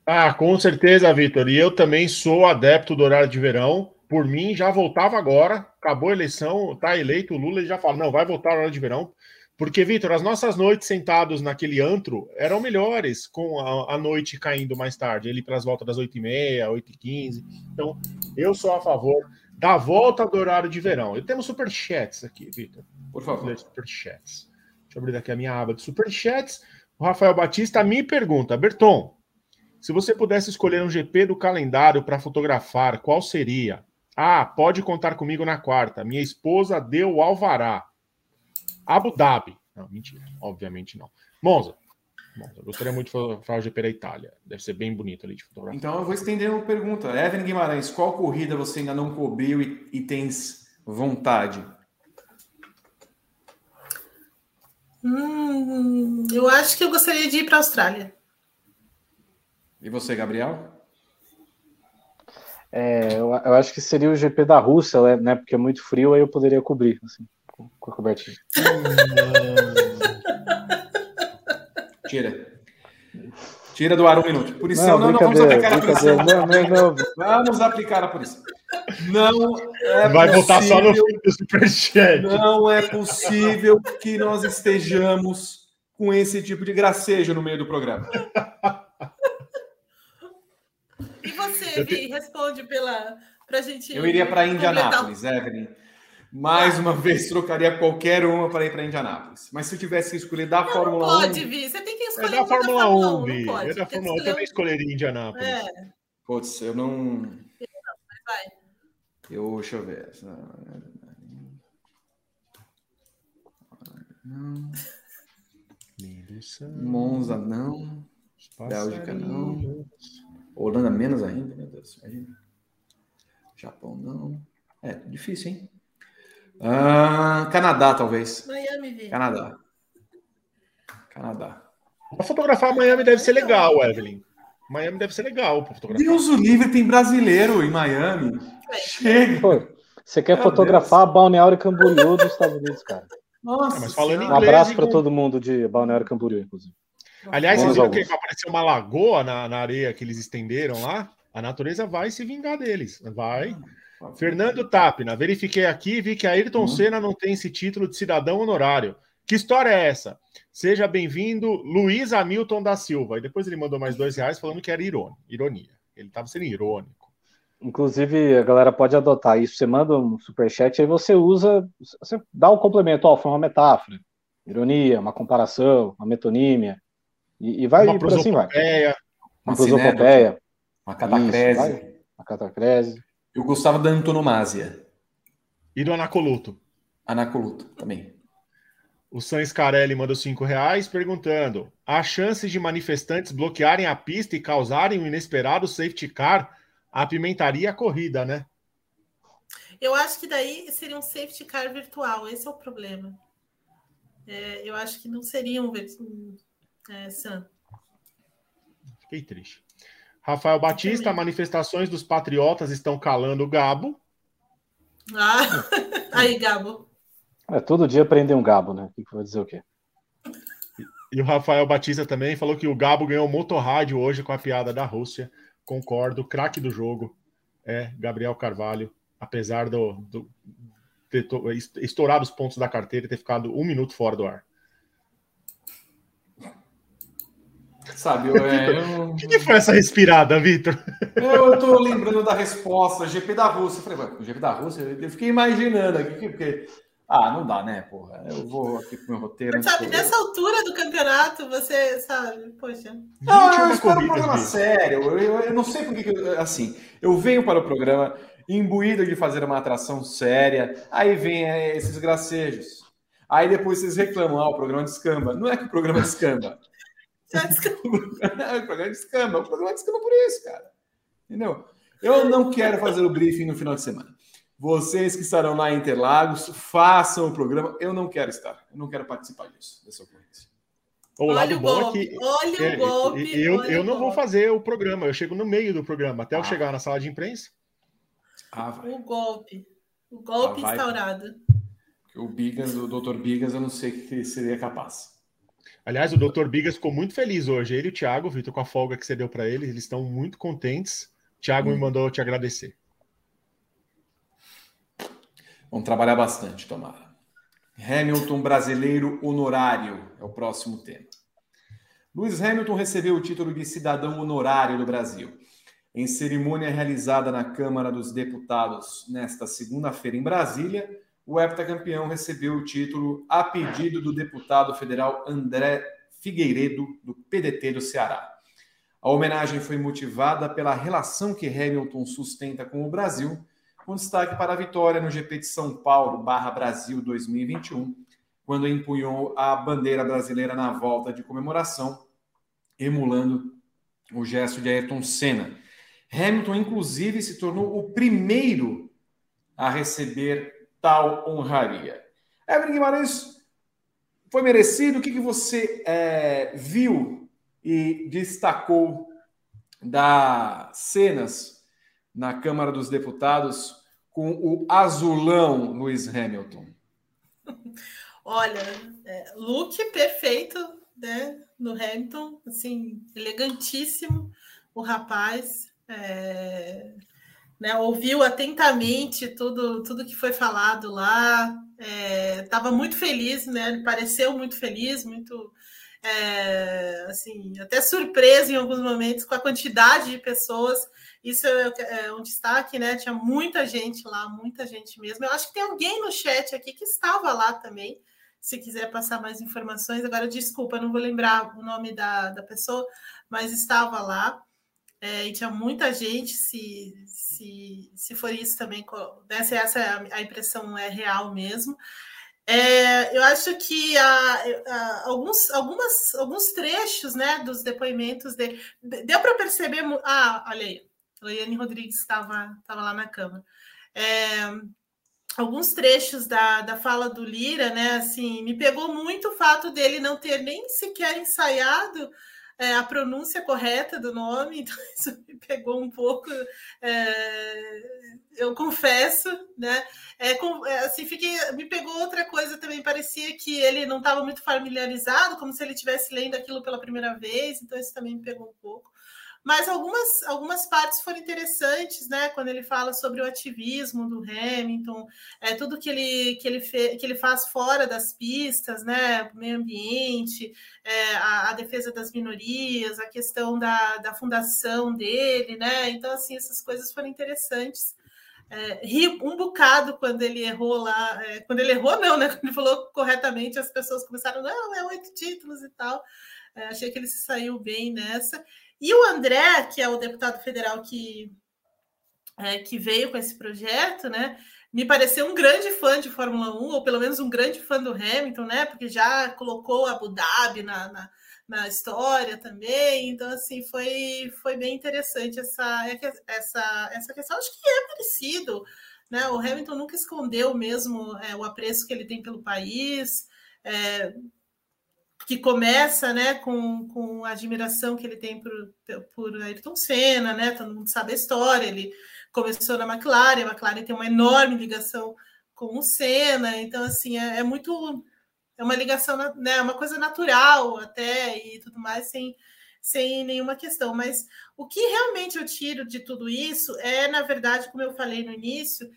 Ah, com certeza, Vitor. E eu também sou adepto do horário de verão por mim, já voltava agora, acabou a eleição, tá eleito o Lula, já fala, não, vai voltar na hora de verão. Porque, Vitor, as nossas noites sentados naquele antro eram melhores com a, a noite caindo mais tarde, ele as voltas das 8h30, 8h15. Então, eu sou a favor da volta do horário de verão. Eu temos superchats aqui, Vitor. Por favor. Superchats. Deixa eu abrir aqui a minha aba de superchats. O Rafael Batista me pergunta, Berton, se você pudesse escolher um GP do calendário para fotografar, qual seria? Ah, pode contar comigo na quarta. Minha esposa deu o alvará. Abu Dhabi. Não, mentira. Obviamente não. Monza. Monza. Gostaria muito de falar o GP da Itália. Deve ser bem bonito ali de fotografar. Então eu vou estender uma pergunta. Evelyn Guimarães, qual corrida você ainda não cobriu e, e tens vontade? Hum, eu acho que eu gostaria de ir para a Austrália. E você, Gabriel? É, eu, eu, acho que seria o GP da Rússia, né? né porque é muito frio, aí eu poderia cobrir, assim, com, com a cobertinha. Tira. Tira do ar um minuto. Punição, não, não, não vamos aplicar a punição. Não, não, vamos aplicar a punição. Não é Vai voltar só no fim do superchat. Não é possível que nós estejamos com esse tipo de gracejo no meio do programa. Você, Vi, responde pela pra gente. Eu iria para Indianápolis, Evelyn. Mais ah. uma vez, trocaria qualquer uma para ir para Indianápolis. Mas se eu tivesse que escolher da não, Fórmula não pode, 1. Pode, Vi. Você tem que escolher. É da Fórmula, da Fórmula 1, Vi. É da Fórmula 1. Eu também escolheria Indianápolis. É. Putz, eu não. Vai. Eu, deixa eu ver. Não. Monza, não. Bélgica, não. Holanda, menos ainda, meu Deus. Imagina. Japão, não. É, difícil, hein? Ah, Canadá, talvez. Miami. Canadá. Canadá. Pra fotografar Miami deve ser legal, Evelyn. Miami deve ser legal pra fotografar. Deus o livre, tem brasileiro em Miami. Chega. Pô, você quer Meu fotografar Balneário Camboriú dos Estados Unidos, cara. Nossa, É, mas falando Um Inglês abraço e para todo mundo de Balneário Camboriú, inclusive. Aliás, vocês viram que apareceu uma lagoa na, na areia que eles estenderam lá? A natureza vai se vingar deles. Vai. Fernando Tapina, verifiquei aqui e vi que a Ayrton Hum. Senna não tem esse título de cidadão honorário. Que história é essa? Seja bem-vindo, Luiz Hamilton da Silva. E depois ele mandou mais dois reais falando que era irônia. ironia. Ele estava sendo irônico. Inclusive, a galera pode adotar isso. Você manda um superchat, aí você usa, você dá o complemento, ó, foi uma metáfora, ironia, uma comparação, uma metonímia, e, e vai uma por assim vai. prosopopeia. Uma Uma prosopopeia, Uma Isso, catacrese. vai. uma catacrese. Eu gostava da antonomásia. E do Anacoluto. Anacoluto também. O San Scarelli mandou cinco reais perguntando: há chances de manifestantes bloquearem a pista e causarem um inesperado safety car? Apimentaria a corrida, né? Eu acho que daí seria um safety car virtual, esse é o problema. É, eu acho que não seria um, um é, Sam. Fiquei triste. Rafael Batista, manifestações dos patriotas estão calando o Gabo. Ah, aí, Gabo. É, todo dia prender um gabo, né? O que vai dizer o quê? E o Rafael Batista também falou que o Gabo ganhou o motorrádio hoje com a piada da Rússia. Concordo, craque do jogo é Gabriel Carvalho, apesar do, do ter to- estourado os pontos da carteira e ter ficado um minuto fora do ar. Sabe, eu, é, eu, O que, que foi essa respirada, Vitor? eu tô lembrando da resposta, GP da Rússia. Eu falei, GP da Rússia? Eu fiquei imaginando aqui, porque. Ah, não dá, né, porra? Eu vou aqui pro meu roteiro. Sabe, nessa altura do campeonato, você sabe, poxa. Não, eu 21 espero um corridas, programa Vitor. sério. Eu, eu- eu não sei por que, que eu- assim, eu venho para o programa imbuído de fazer uma atração séria, aí vem é, esses gracejos. Aí depois vocês reclamam, ah, o programa descamba. Não é que o programa descamba. Já desculpa. o programa descamba. O programa descamba por isso, cara. Entendeu? Eu não quero fazer o briefing no final de semana. Vocês que estarão lá em Interlagos, façam o programa. Eu não quero estar. Eu não quero participar disso, dessa ocorrência. O Olha lado o bom é golpe, que olha é, o golpe. eu, olha eu o não vou golpe. fazer o programa, eu chego no meio do programa. Até eu Ah. chegar na sala de imprensa, Ah, vai. O golpe. O golpe Ah, instaurado. O Bigas, o Dr. Bigas, eu não sei o que seria capaz. Aliás, o Dr. Bigas ficou muito feliz hoje. Ele e o Thiago, Vitor, com a folga que você deu para eles, eles estão muito contentes. O Thiago Hum. me mandou te agradecer. Vamos trabalhar bastante, tomara. Hamilton brasileiro honorário é o próximo tema. Lewis Hamilton recebeu o título de cidadão honorário do Brasil. Em cerimônia realizada na Câmara dos Deputados nesta segunda-feira em Brasília, o heptacampeão recebeu o título a pedido do deputado federal André Figueiredo, do PDT do Ceará. A homenagem foi motivada pela relação que Hamilton sustenta com o Brasil, com destaque para a vitória no GP de São Paulo Brasil 2021, quando empunhou a bandeira brasileira na volta de comemoração, emulando o gesto de Ayrton Senna. Hamilton, inclusive, se tornou o primeiro a receber tal honraria. Evelyn Guimarães, foi merecido? O que, que você é, viu e destacou das cenas na Câmara dos Deputados com o azulão Lewis Hamilton? Olha, é, look perfeito, né? No Hamilton, assim, elegantíssimo o rapaz. é, né, ouviu atentamente tudo, tudo que foi falado lá. Estava muito feliz, né? Ele pareceu muito feliz, muito é, assim, até surpreso em alguns momentos com a quantidade de pessoas. Isso é, é um destaque, né? Tinha muita gente lá, muita gente mesmo. Eu acho que tem alguém no chat aqui que estava lá também. Se quiser passar mais informações, agora desculpa, não vou lembrar o nome da, da pessoa, mas estava lá. É, e tinha muita gente, se, se, se for isso também, né, essa a impressão é real mesmo. É, eu acho que alguns, algumas, alguns trechos né, dos depoimentos dele. Deu para perceber. Ah, olha aí, a Eliane Rodrigues estava lá na Câmara. É, alguns trechos da, da fala do Lira, né? Assim, me pegou muito o fato dele não ter nem sequer ensaiado é, a pronúncia correta do nome, então isso me pegou um pouco, é, eu confesso, né? É, com, é, assim, fiquei, me pegou outra coisa também, parecia que ele não estava muito familiarizado, como se ele estivesse lendo aquilo pela primeira vez, então isso também me pegou um pouco. Mas algumas, algumas partes foram interessantes, né? Quando ele fala sobre o ativismo do Hamilton, é, tudo que ele, que, ele fe, que ele faz fora das pistas, né? O meio ambiente, é, a, a, defesa das minorias, a questão da, da fundação dele, né? Então, assim, essas coisas foram interessantes. É, ri um bocado quando ele errou lá. É, quando ele errou, não, né? Quando ele falou corretamente, as pessoas começaram, não, é oito títulos e tal. É, achei que ele se saiu bem nessa. E o André, que é o deputado federal que, é, que veio com esse projeto, né? Me pareceu um grande fã de Fórmula 1, ou pelo menos um grande fã do Hamilton, né? Porque já colocou Abu Dhabi na, na, na história também. Então, assim, foi, foi bem interessante essa, essa, essa questão. Acho que é parecido. Né? O Hamilton nunca escondeu mesmo é, o apreço que ele tem pelo país. É, que começa né, com, com a admiração que ele tem por, por Ayrton Senna, né? Todo mundo sabe a história. Ele começou na McLaren, a McLaren tem uma enorme ligação com o Senna, então assim é, é muito é uma ligação, né, uma coisa natural até e tudo mais, sem, sem nenhuma questão. Mas o que realmente eu tiro de tudo isso é, na verdade, como eu falei no início,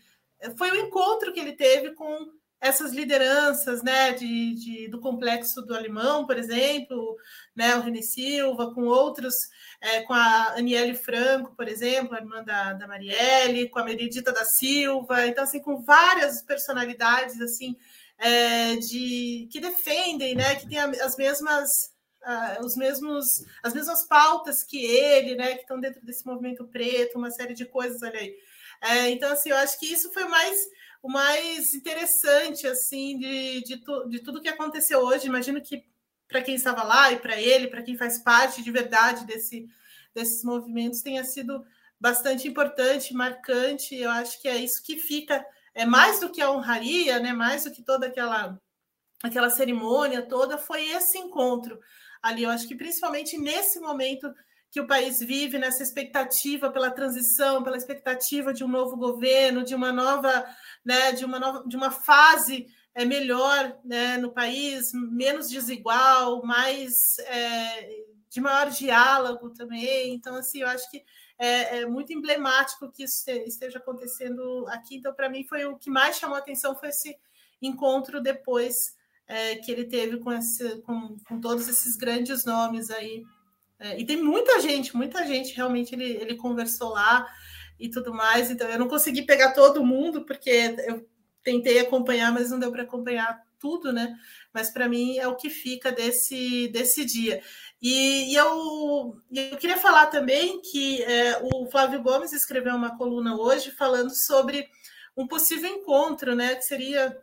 foi o encontro que ele teve com essas lideranças né, de, de, do complexo do alemão, por exemplo, né, o René Silva, com outros, é, com a Aniele Franco, por exemplo, a irmã da, da Marielle, com a Meredita da Silva, então assim, com várias personalidades assim é, de que defendem, né, que têm as mesmas Uh, os mesmos, as mesmas pautas que ele, né, que estão dentro desse movimento preto, uma série de coisas, olha aí. É, então, assim, eu acho que isso foi mais o mais interessante assim de, de, tu, de tudo que aconteceu hoje. Imagino que para quem estava lá e para ele, para quem faz parte de verdade desse, desses movimentos, tenha sido bastante importante, marcante. Eu acho que é isso que fica, é mais do que a honraria, né? Mais do que toda aquela aquela cerimônia toda, foi esse encontro ali. Eu acho que principalmente nesse momento que o país vive nessa expectativa pela transição, pela expectativa de um novo governo, de uma nova, né, de uma nova, de uma fase é, melhor né, no país, menos desigual, mais é, de maior diálogo também. Então, assim, eu acho que é, é muito emblemático que isso esteja acontecendo aqui. Então, para mim, foi o que mais chamou a atenção foi esse encontro depois é, que ele teve com, esse, com, com todos esses grandes nomes aí é, e tem muita gente, muita gente realmente ele, ele conversou lá e tudo mais. Então eu não consegui pegar todo mundo, porque eu tentei acompanhar, mas não deu para acompanhar tudo, né? Mas para mim é o que fica desse, desse dia. E, e eu, eu queria falar também que é, o Flávio Gomes escreveu uma coluna hoje falando sobre um possível encontro, né? Que seria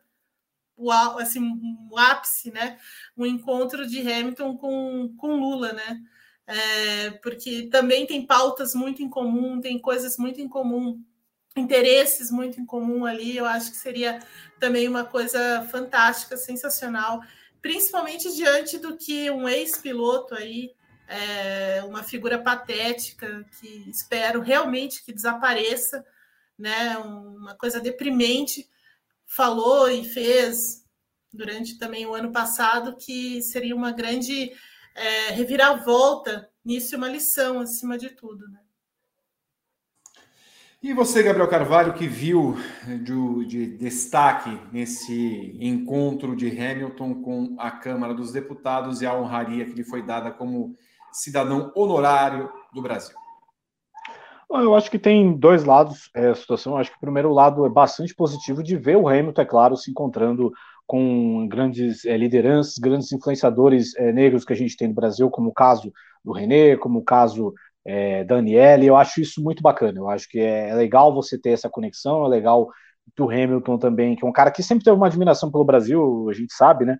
o, assim, um ápice, né? Um encontro de Hamilton com, com Lula, né? É, porque também tem pautas muito em comum, tem coisas muito em comum, interesses muito em comum ali. Eu acho que seria também uma coisa fantástica, sensacional, principalmente diante do que um ex-piloto aí, é, uma figura patética, que espero realmente que desapareça, né? Uma coisa deprimente, falou e fez durante também o ano passado que seria uma grande é, reviravolta nisso, uma lição acima de tudo. Né? E você, Gabriel Carvalho, que viu de, de, destaque nesse encontro de Hamilton com a Câmara dos Deputados e a honraria que lhe foi dada como cidadão honorário do Brasil? Eu acho que tem dois lados é, a situação. Eu acho que o primeiro lado é bastante positivo de ver o Hamilton, é claro, se encontrando com grandes é, lideranças, grandes influenciadores é, negros que a gente tem no Brasil, como o caso do René, como o caso é, da Aniele. Eu acho isso muito bacana. Eu acho que é, é legal você ter essa conexão, é legal do Hamilton também, que é um cara que sempre teve uma admiração pelo Brasil, a gente sabe, né?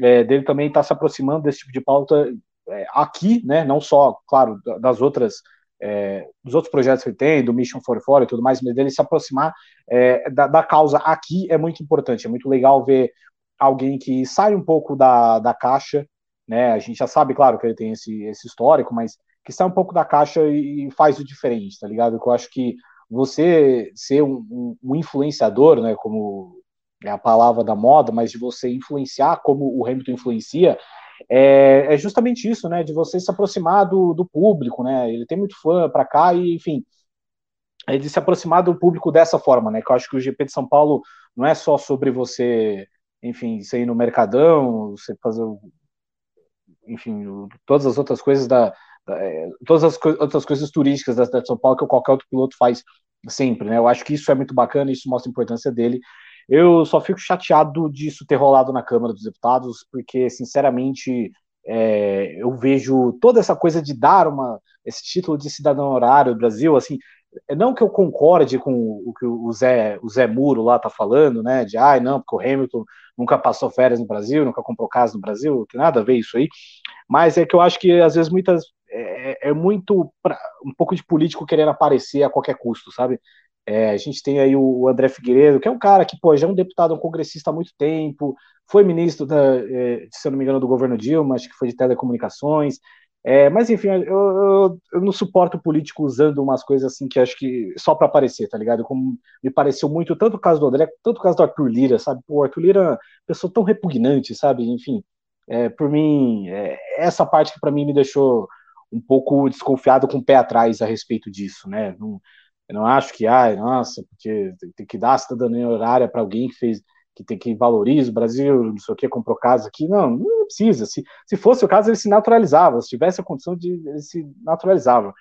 É, dele também está se aproximando desse tipo de pauta é, aqui, né? Não só, claro, das outras é, dos outros projetos que ele tem, do Mission 44 e tudo mais, mas dele se aproximar é, da, da, causa aqui é muito importante. É muito legal ver alguém que sai um pouco da, da caixa, né? A gente já sabe, claro, que ele tem esse, esse histórico, mas que sai um pouco da caixa e faz o diferente, tá ligado? Eu acho que você ser um, um, um influenciador, né, como é a palavra da moda, mas de você influenciar como o Hamilton influencia, é, é, justamente isso, né, de você se aproximar do, do público, né, ele tem muito fã para cá e, enfim, é de se aproximar do público dessa forma, né, que eu acho que o GP de São Paulo não é só sobre você, enfim, você ir no Mercadão, você fazer, enfim, todas as outras coisas da, é, todas as co outras coisas turísticas da cidade de São Paulo que qualquer outro piloto faz sempre, né, eu acho que isso é muito bacana, isso mostra a importância dele, eu só fico chateado disso ter rolado na Câmara dos Deputados, porque, sinceramente, é, eu vejo toda essa coisa de dar uma, esse título de cidadão horário do Brasil, assim, não que eu concorde com o que o Zé, o Zé Muro lá tá falando, né, de, ai, ah, não, porque o Hamilton nunca passou férias no Brasil, nunca comprou casa no Brasil, tem nada a ver isso aí, mas é que eu acho que, às vezes, muitas, é, é muito, pra, um pouco de político querendo aparecer a qualquer custo, sabe, é, a gente tem aí o André Figueiredo, que é um cara que pô, já é um deputado, um congressista há muito tempo, foi ministro, da, é, se eu não me engano, do governo Dilma, acho que foi de telecomunicações. É, mas enfim, eu, eu, eu, não suporto político usando umas coisas assim que acho que só para aparecer, tá ligado? Como me pareceu muito, tanto o caso do André, tanto o caso do Arthur Lira, sabe? Pô, o Arthur Lira é pessoa tão repugnante, sabe? Enfim, é, por mim, é, essa parte que para mim me deixou um pouco desconfiado com o pé atrás a respeito disso, né? Não, eu não acho que, ai, nossa, porque tem que dar cidadania horária para alguém que fez, que tem que valorizar o Brasil, não sei o que, comprou casa aqui. Não, não precisa. Se, se fosse o caso, ele se naturalizava. Se tivesse a condição de, ele se naturalizava.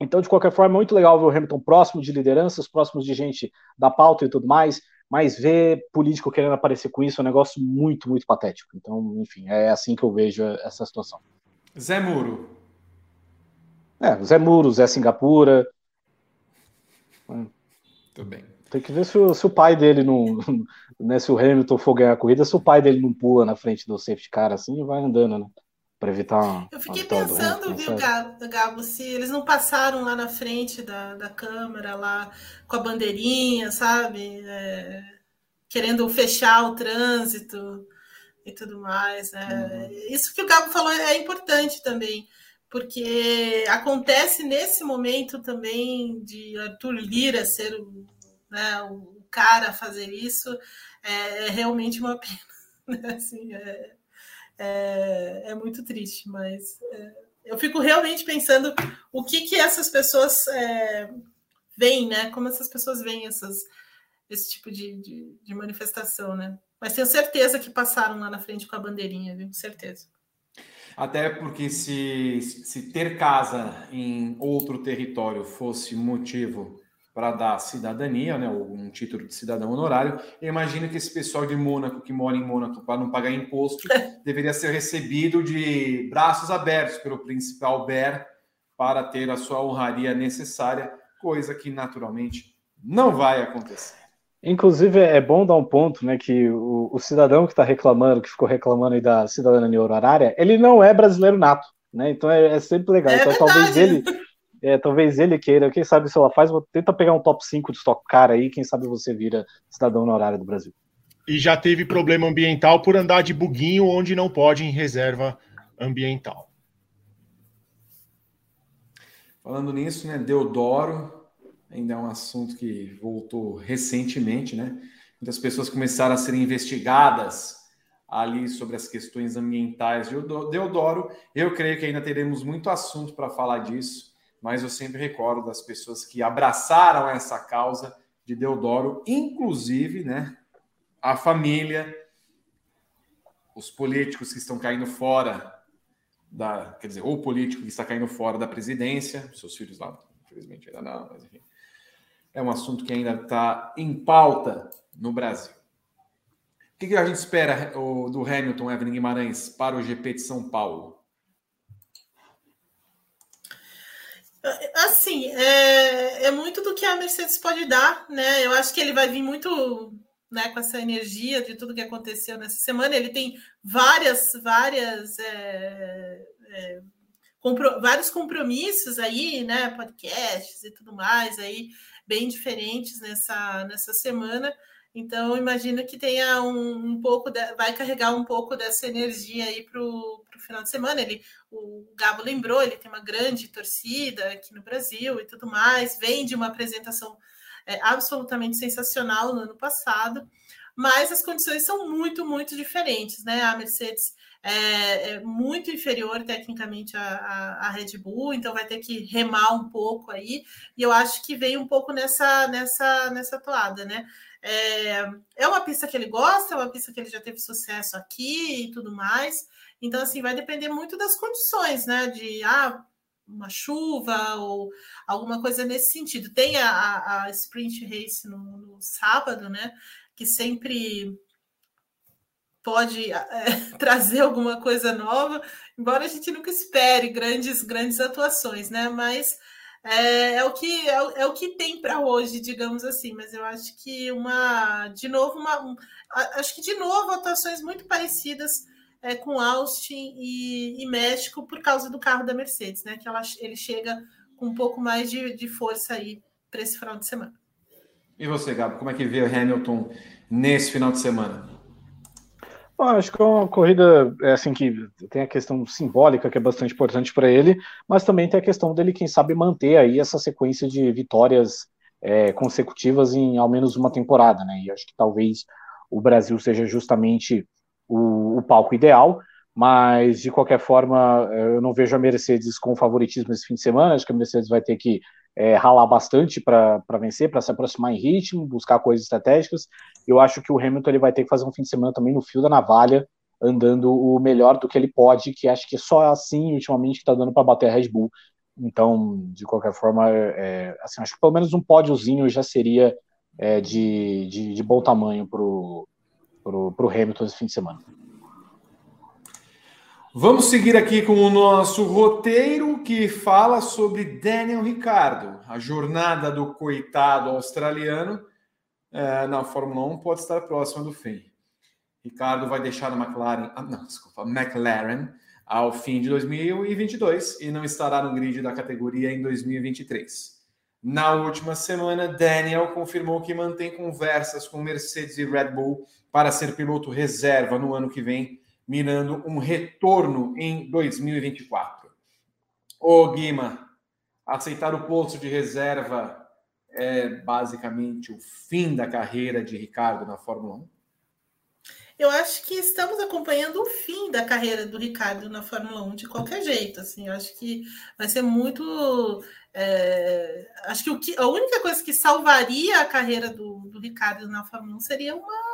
Então, de qualquer forma, é muito legal ver o Hamilton próximo de lideranças, próximos de gente da pauta e tudo mais, mas ver político querendo aparecer com isso é um negócio muito, muito patético. Então, enfim, é assim que eu vejo essa situação. Zé Muro. É, Zé Muro, Zé Singapura, tudo bem. Tem que ver se o, se o pai dele não. Né, se o Hamilton for ganhar a corrida, se o pai dele não pula na frente do safety car assim e vai andando, né? Para evitar uma, Eu fiquei pensando, viu, Gabo, se eles não passaram lá na frente da, da câmera, lá com a bandeirinha, sabe? É, querendo fechar o trânsito e tudo mais. Né? Uhum. Isso que o Gabo falou é importante também porque acontece nesse momento também de Arthur Lira ser o, né, o cara a fazer isso, é, é realmente uma pena. Né? Assim, é, é, é, muito triste, mas é, eu fico realmente pensando o que, que essas pessoas é, veem, né? Como essas pessoas veem essas, esse tipo de, de, de manifestação, né? Mas tenho certeza que passaram lá na frente com a bandeirinha, viu? Certeza. Até porque se, se ter casa em outro território fosse motivo para dar cidadania, né, um título de cidadão honorário, imagino que esse pessoal de Mônaco, que mora em Mônaco para não pagar imposto, deveria ser recebido de braços abertos pelo príncipe Albert para ter a sua honraria necessária, coisa que naturalmente não vai acontecer. Inclusive, é bom dar um ponto, né, que o, o cidadão que está reclamando, que ficou reclamando aí da cidadania horária, ele não é brasileiro nato, né, então é, é sempre legal. É então verdade. talvez ele, é, talvez ele queira, quem sabe se ela faz, tenta pegar um top 5 de Stock Car aí, quem sabe você vira cidadão horário do Brasil. E já teve problema ambiental por andar de buguinho onde não pode em reserva ambiental. Falando nisso, né, Deodoro ainda é um assunto que voltou recentemente, né? Muitas pessoas começaram a ser investigadas ali sobre as questões ambientais de Deodoro. Eu creio que ainda teremos muito assunto para falar disso, mas eu sempre recordo das pessoas que abraçaram essa causa de Deodoro, inclusive, né, a família, os políticos que estão caindo fora da, quer dizer, o político que está caindo fora da presidência, seus filhos lá, infelizmente ainda não, mas enfim é um assunto que ainda está em pauta no Brasil. O que, que a gente espera do Hamilton Evelyn Guimarães para o GP de São Paulo? Assim, é, é muito do que a Mercedes pode dar, né? Eu acho que ele vai vir muito né, com essa energia de tudo que aconteceu nessa semana. Ele tem várias, várias, é, é, compro vários compromissos aí, né, podcasts e tudo mais aí bem diferentes nessa, nessa semana. Então, imagino que tenha um, um pouco, de, vai carregar um pouco dessa energia aí para o final de semana. Ele, o Gabo lembrou, ele tem uma grande torcida aqui no Brasil e tudo mais, vem de uma apresentação é, absolutamente sensacional no ano passado, mas as condições são muito, muito diferentes, né? A Mercedes é, é muito inferior tecnicamente à, Red Bull, então vai ter que remar um pouco aí, e eu acho que vem um pouco nessa, nessa, nessa toada, né? É, é uma pista que ele gosta, é uma pista que ele já teve sucesso aqui e tudo mais. Então, assim, vai depender muito das condições, né? De ah, uma chuva ou alguma coisa nesse sentido. Tem a, a Sprint Race no, no sábado, né? Que sempre pode é, trazer alguma coisa nova, embora a gente nunca espere grandes, grandes atuações, né? Mas é, é o que é, é, o que tem para hoje, digamos assim. Mas eu acho que uma, de novo, uma, um, acho que de novo atuações muito parecidas é, com Austin e, e, México por causa do carro da Mercedes, né? Que ela, ele chega com um pouco mais de, de força aí para esse final de semana. E você, Gabo, como é que vê o Hamilton nesse final de semana? Bom, acho que é uma corrida é assim que tem a questão simbólica que é bastante importante para ele, mas também tem a questão dele, quem sabe, manter aí essa sequência de vitórias é, consecutivas em ao menos uma temporada, né? E acho que talvez o Brasil seja justamente o, o, palco ideal, mas de qualquer forma eu não vejo a Mercedes com favoritismo esse fim de semana, acho que a Mercedes vai ter que é, ralar bastante para vencer, para se aproximar em ritmo, buscar coisas estratégicas. Eu acho que o Hamilton ele vai ter que fazer um fim de semana também no fio da navalha, andando o melhor do que ele pode, que acho que é só assim ultimamente que está dando para bater a Red Bull. Então, de qualquer forma, é, assim, acho que pelo menos um pódiozinho já seria é, de, de, de bom tamanho para o Hamilton esse fim de semana. Vamos seguir aqui com o nosso roteiro que fala sobre Daniel Ricardo. A jornada do coitado australiano é, na Fórmula 1 pode estar próxima do fim. Ricardo vai deixar a McLaren, ah, não, desculpa, McLaren ao fim de 2022 e não estará no grid da categoria em 2023. Na última semana, Daniel confirmou que mantém conversas com Mercedes e Red Bull para ser piloto reserva no ano que vem, mirando um retorno em 2024. Ô Guima, aceitar o posto de reserva é basicamente o fim da carreira de Ricardo na Fórmula 1? Eu acho que estamos acompanhando o fim da carreira do Ricardo na Fórmula 1 de qualquer jeito. Assim, eu acho que vai ser muito. É, acho que, que a única coisa que salvaria a carreira do, do Ricardo na Fórmula 1 seria uma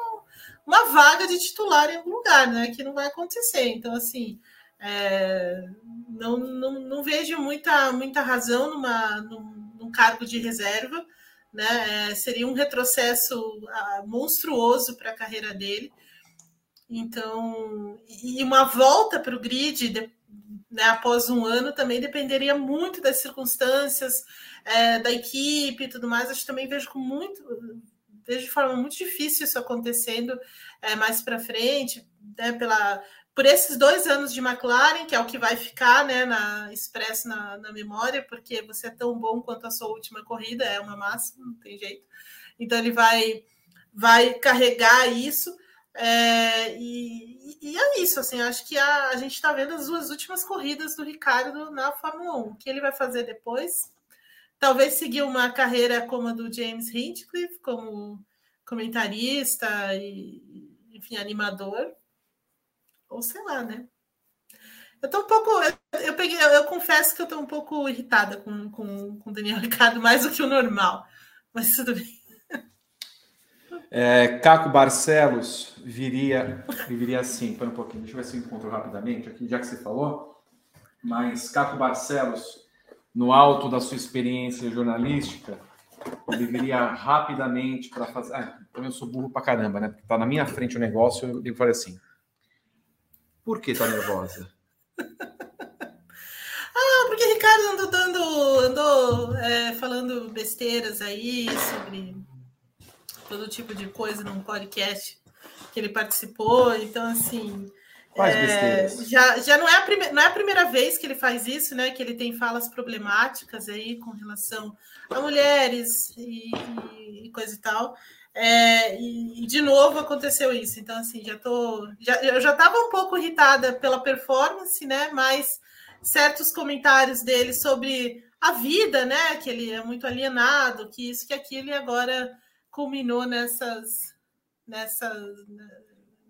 uma vaga de titular em algum lugar, né? Que não vai acontecer. Então, assim, é, não, não, não, vejo muita, muita razão numa, num, num cargo de reserva. Né? É, seria um retrocesso uh, monstruoso para a carreira dele. Então, e uma volta para o grid de, né, após um ano também dependeria muito das circunstâncias é, da equipe e tudo mais. Acho que também vejo com muito vejo de forma muito difícil isso acontecendo é, mais para frente, né, pela, por esses dois anos de McLaren, que é o que vai ficar né, na, expresso na, na memória, porque você é tão bom quanto a sua última corrida, é uma máxima, não tem jeito. Então ele vai, vai carregar isso. É, e, e, é isso, assim, acho que a, a gente está vendo as duas últimas corridas do Ricardo na Fórmula 1. O que ele vai fazer depois? Talvez seguir uma carreira como a do James Hinchcliffe, como comentarista e, enfim, animador, ou sei lá, né? Eu tô um pouco. Eu, eu peguei, eu, eu, confesso que eu tô um pouco irritada com, com, com o Daniel Ricardo, mais do que o normal, mas tudo bem. É, Caco Barcelos viria, viria assim, para um pouquinho, deixa eu ver se eu encontro rapidamente aqui, já que você falou. Mas Caco Barcelos no alto da sua experiência jornalística, ele viria rapidamente para fazer. Ah, eu sou burro para caramba, né? Porque tá na minha frente o negócio, eu digo falei assim: por que tá nervosa? ah, porque Ricardo andou dando, andou é, falando besteiras aí sobre todo tipo de coisa num podcast que ele participou. Então, assim. É, já, já não, é a prime, não é a primeira vez que ele faz isso, né? Que ele tem falas problemáticas aí com relação a mulheres e, e coisa e tal. É, e, e, de novo aconteceu isso. Então, assim, já tô. Já, eu já estava um pouco irritada pela performance, né? Mas certos comentários dele sobre a vida, né? Que ele é muito alienado, que isso, que aquilo, e agora culminou nessas. nessa,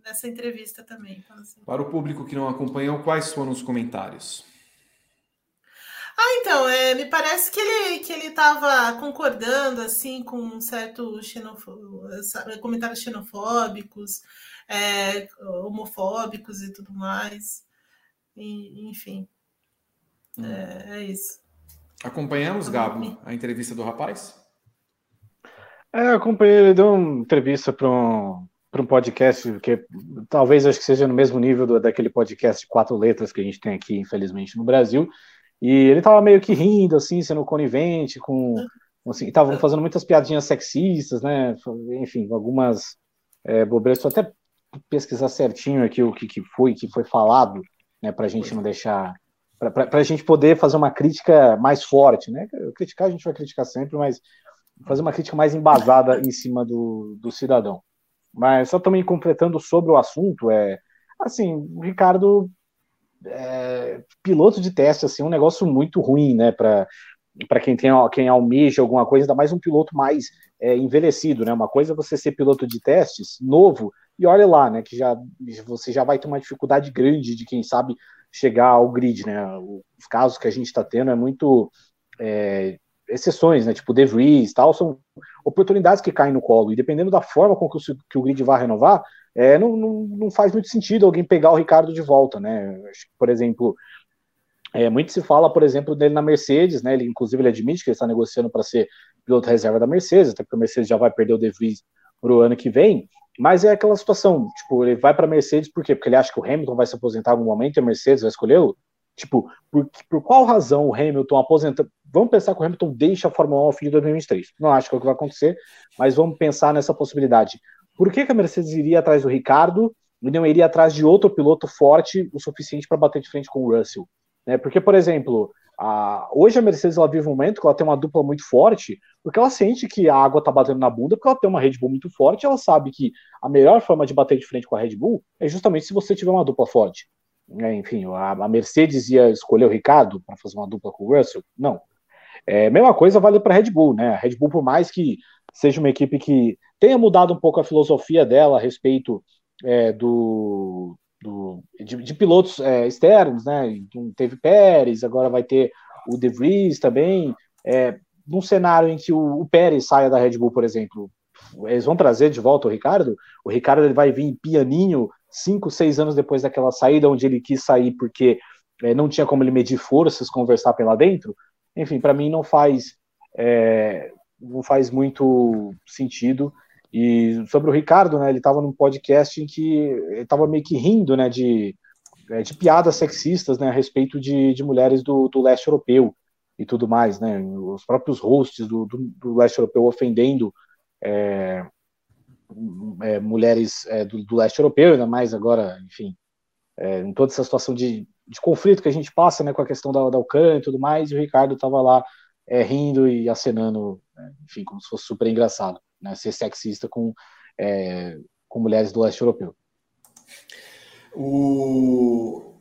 nessa entrevista também. Assim. Para o público que não acompanhou, quais foram os comentários? Ah, então, é, me parece que ele que ele estava concordando assim com um certo comentários xenofóbicos, é, homofóbicos e tudo mais. E, enfim, hum. é, é, isso. Acompanhamos, Gabo, a entrevista do rapaz? É, eu acompanhei, ele deu uma entrevista para um, para um podcast que talvez acho que seja no mesmo nível do, daquele podcast de quatro letras que a gente tem aqui, infelizmente, no Brasil. E ele tava meio que rindo, assim, sendo conivente com. Assim, estavam fazendo muitas piadinhas sexistas, né? Enfim, algumas é, bobeiras. Vou até pesquisar certinho aqui o que, que foi que foi falado, né? Para a gente não deixar. Para a gente poder fazer uma crítica mais forte, né? Criticar a gente vai criticar sempre, mas fazer uma crítica mais embasada em cima do, do cidadão. Mas só também completando sobre o assunto, é assim, o Ricardo é, piloto de teste assim, um negócio muito ruim, né, para para quem tem quem almeja alguma coisa, ainda mais um piloto mais é, envelhecido, né? Uma coisa é você ser piloto de testes novo e olha lá, né? Que já você já vai ter uma dificuldade grande de quem sabe chegar ao grid, né? Os casos que a gente está tendo é muito é, exceções, né? Tipo De Vries, tal, são oportunidades que caem no colo e dependendo da forma com que o, que o grid vai renovar, é, não, não, não, faz muito sentido alguém pegar o Ricardo de volta, né? Por exemplo, é, muito se fala, por exemplo, dele na Mercedes, né? Ele, inclusive, ele admite que ele está negociando para ser piloto reserva da Mercedes, até porque a Mercedes já vai perder o De Vries para o ano que vem. Mas é aquela situação, tipo, ele vai para a Mercedes por quê? Porque ele acha que o Hamilton vai se aposentar em algum momento e a Mercedes vai escolhê-lo? Tipo, por, por qual razão o Hamilton aposenta? Vamos pensar que o Hamilton deixa a Fórmula 1 ao fim de 2023. Não acho que é o que vai acontecer, mas vamos pensar nessa possibilidade. Por que, que a Mercedes iria atrás do Ricardo e não iria atrás de outro piloto forte o suficiente para bater de frente com o Russell? Né? Porque, por exemplo, a, hoje a Mercedes ela vive um momento que ela tem uma dupla muito forte, porque ela sente que a água está batendo na bunda, porque ela tem uma Red Bull muito forte, ela sabe que a melhor forma de bater de frente com a Red Bull é justamente se você tiver uma dupla forte. É, enfim, a, Mercedes ia escolher o Ricardo para fazer uma dupla com o Russell? Não. É, mesma coisa vale para a Red Bull, né? A Red Bull, por mais que seja uma equipe que tenha mudado um pouco a filosofia dela a respeito é, do, do de, de, pilotos é, externos, né? Então, teve Pérez, agora vai ter o De Vries também. É, num cenário em que o, o, Pérez saia da Red Bull, por exemplo, eles vão trazer de volta o Ricardo. O Ricardo ele vai vir pianinho cinco, seis anos depois daquela saída, onde ele quis sair porque é, não tinha como ele medir forças, conversar pela dentro. Enfim, para mim não faz é, não faz muito sentido. E sobre o Ricardo, né, ele estava num podcast em que ele estava meio que rindo, né, de, é, de piadas sexistas, né, a respeito de, de mulheres do, do leste europeu e tudo mais, né, os próprios hosts do, do, do leste europeu ofendendo é, é, mulheres é, do, do, leste europeu, ainda mais agora, enfim, é, em toda essa situação de, de conflito que a gente passa, né, com a questão da, da Ucrânia e tudo mais, e o Ricardo estava lá é, rindo e acenando, né, enfim, como se fosse super engraçado, né, ser sexista com, é, com mulheres do leste europeu. O...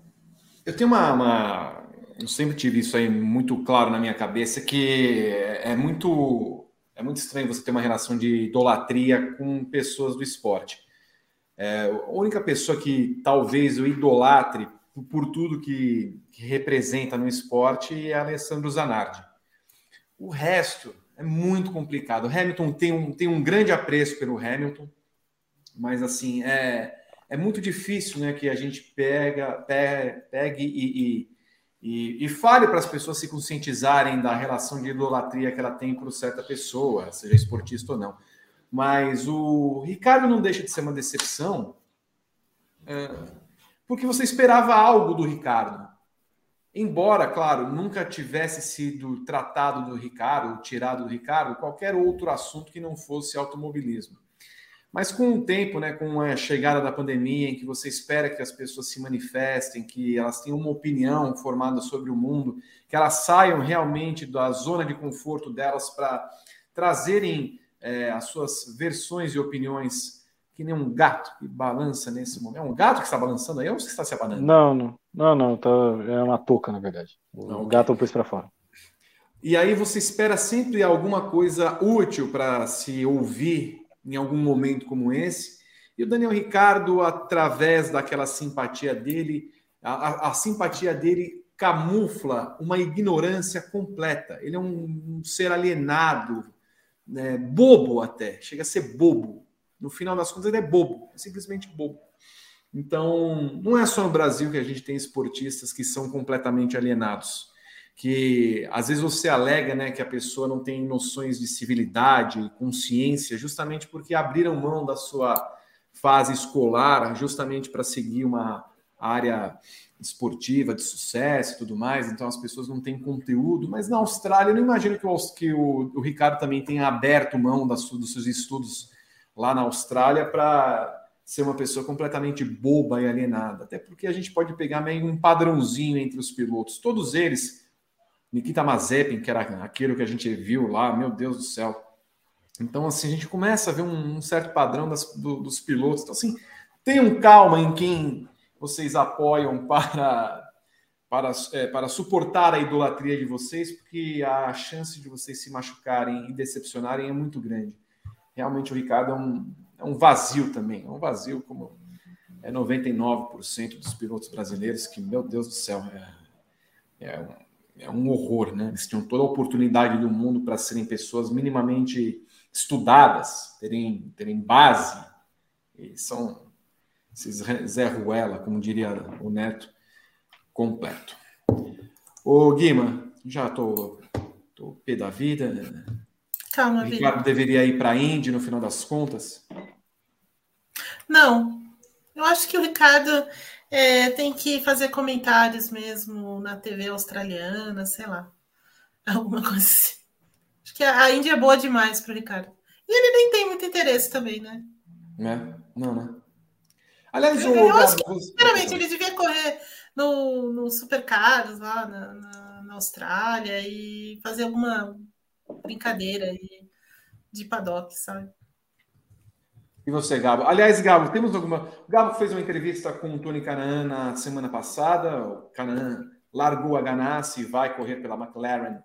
Eu tenho uma, uma, Eu sempre tive isso aí muito claro na minha cabeça, que é muito, é muito estranho você ter uma relação de idolatria com pessoas do esporte. É, a única pessoa que talvez o idolatre por tudo que, que representa no esporte é Alessandro Zanardi. O resto é muito complicado. O Hamilton tem um, tem um grande apreço pelo Hamilton, mas assim, é, é muito difícil né, que a gente pega, pegue, pegue e, e, e, e fale para as pessoas se conscientizarem da relação de idolatria que ela tem por certa pessoa, seja esportista ou não. Mas o Ricardo não deixa de ser uma decepção, é, porque você esperava algo do Ricardo. embora, claro, nunca tivesse sido tratado do Ricardo, tirado do Ricardo, qualquer outro assunto que não fosse automobilismo. Mas com o tempo, né, com a chegada da pandemia, em que você espera que as pessoas se manifestem, que elas tenham uma opinião formada sobre o mundo, que elas saiam realmente da zona de conforto delas para trazerem é, as suas versões e opiniões, que nem um gato que balança nesse momento. É um gato que está balançando aí ou você está se abanando? Não, não, não, não tá, é uma touca, na verdade. O não, gato okay. pôs para fora. E aí você espera sempre alguma coisa útil para se ouvir em algum momento como esse. E o Daniel Ricardo, através daquela simpatia dele, a, a, simpatia dele camufla uma ignorância completa. Ele é um, um ser alienado, né, bobo até, chega a ser bobo. No final das contas, ele é bobo, é simplesmente bobo. Então, não é só no Brasil que a gente tem esportistas que são completamente alienados que às vezes você alega né, que a pessoa não tem noções de civilidade, consciência, justamente porque abriram mão da sua fase escolar, justamente para seguir uma área esportiva de sucesso e tudo mais, então as pessoas não têm conteúdo, mas na Austrália eu não imagino que o, que o, o Ricardo também tenha aberto mão das, dos seus estudos lá na Austrália para ser uma pessoa completamente boba e alienada, até porque a gente pode pegar meio um padrãozinho entre os pilotos, todos eles Nikita Mazepin, que era aquilo que a gente viu lá, meu Deus do céu. Então, assim, a gente começa a ver um, um certo padrão das, do, dos pilotos. Então, assim, tenham calma em quem vocês apoiam para, para, é, para suportar a idolatria de vocês, porque a chance de vocês se machucarem e decepcionarem é muito grande. Realmente, o Ricardo é um, é um vazio também, é um vazio como é 99% dos pilotos brasileiros, que, meu Deus do céu, é, é um é um horror, né? Eles tinham toda a oportunidade do mundo para serem pessoas minimamente estudadas, terem, terem base. E são esses Zé Ruela, como diria o Neto, completo. Ô, Guima, já tô, tô pé da vida. Calma, o Ricardo deveria ir para a Indy no final das contas? Não. Eu acho que o Ricardo é, tem que fazer comentários mesmo na TV australiana, sei lá. Alguma coisa assim. Acho que a Índia é boa demais para o Ricardo. E ele nem tem muito interesse também, né? É, não, né? Aliás, eu. Eu acho que, sinceramente, ele devia correr no, no Supercars lá na, na, na, Austrália e fazer alguma brincadeira aí de paddock, sabe? E você, Gabo? Aliás, Gabo, temos alguma. O Gabo fez uma entrevista com o Tony Canaan na semana passada. O Canaan largou a Ganassi e vai correr pela McLaren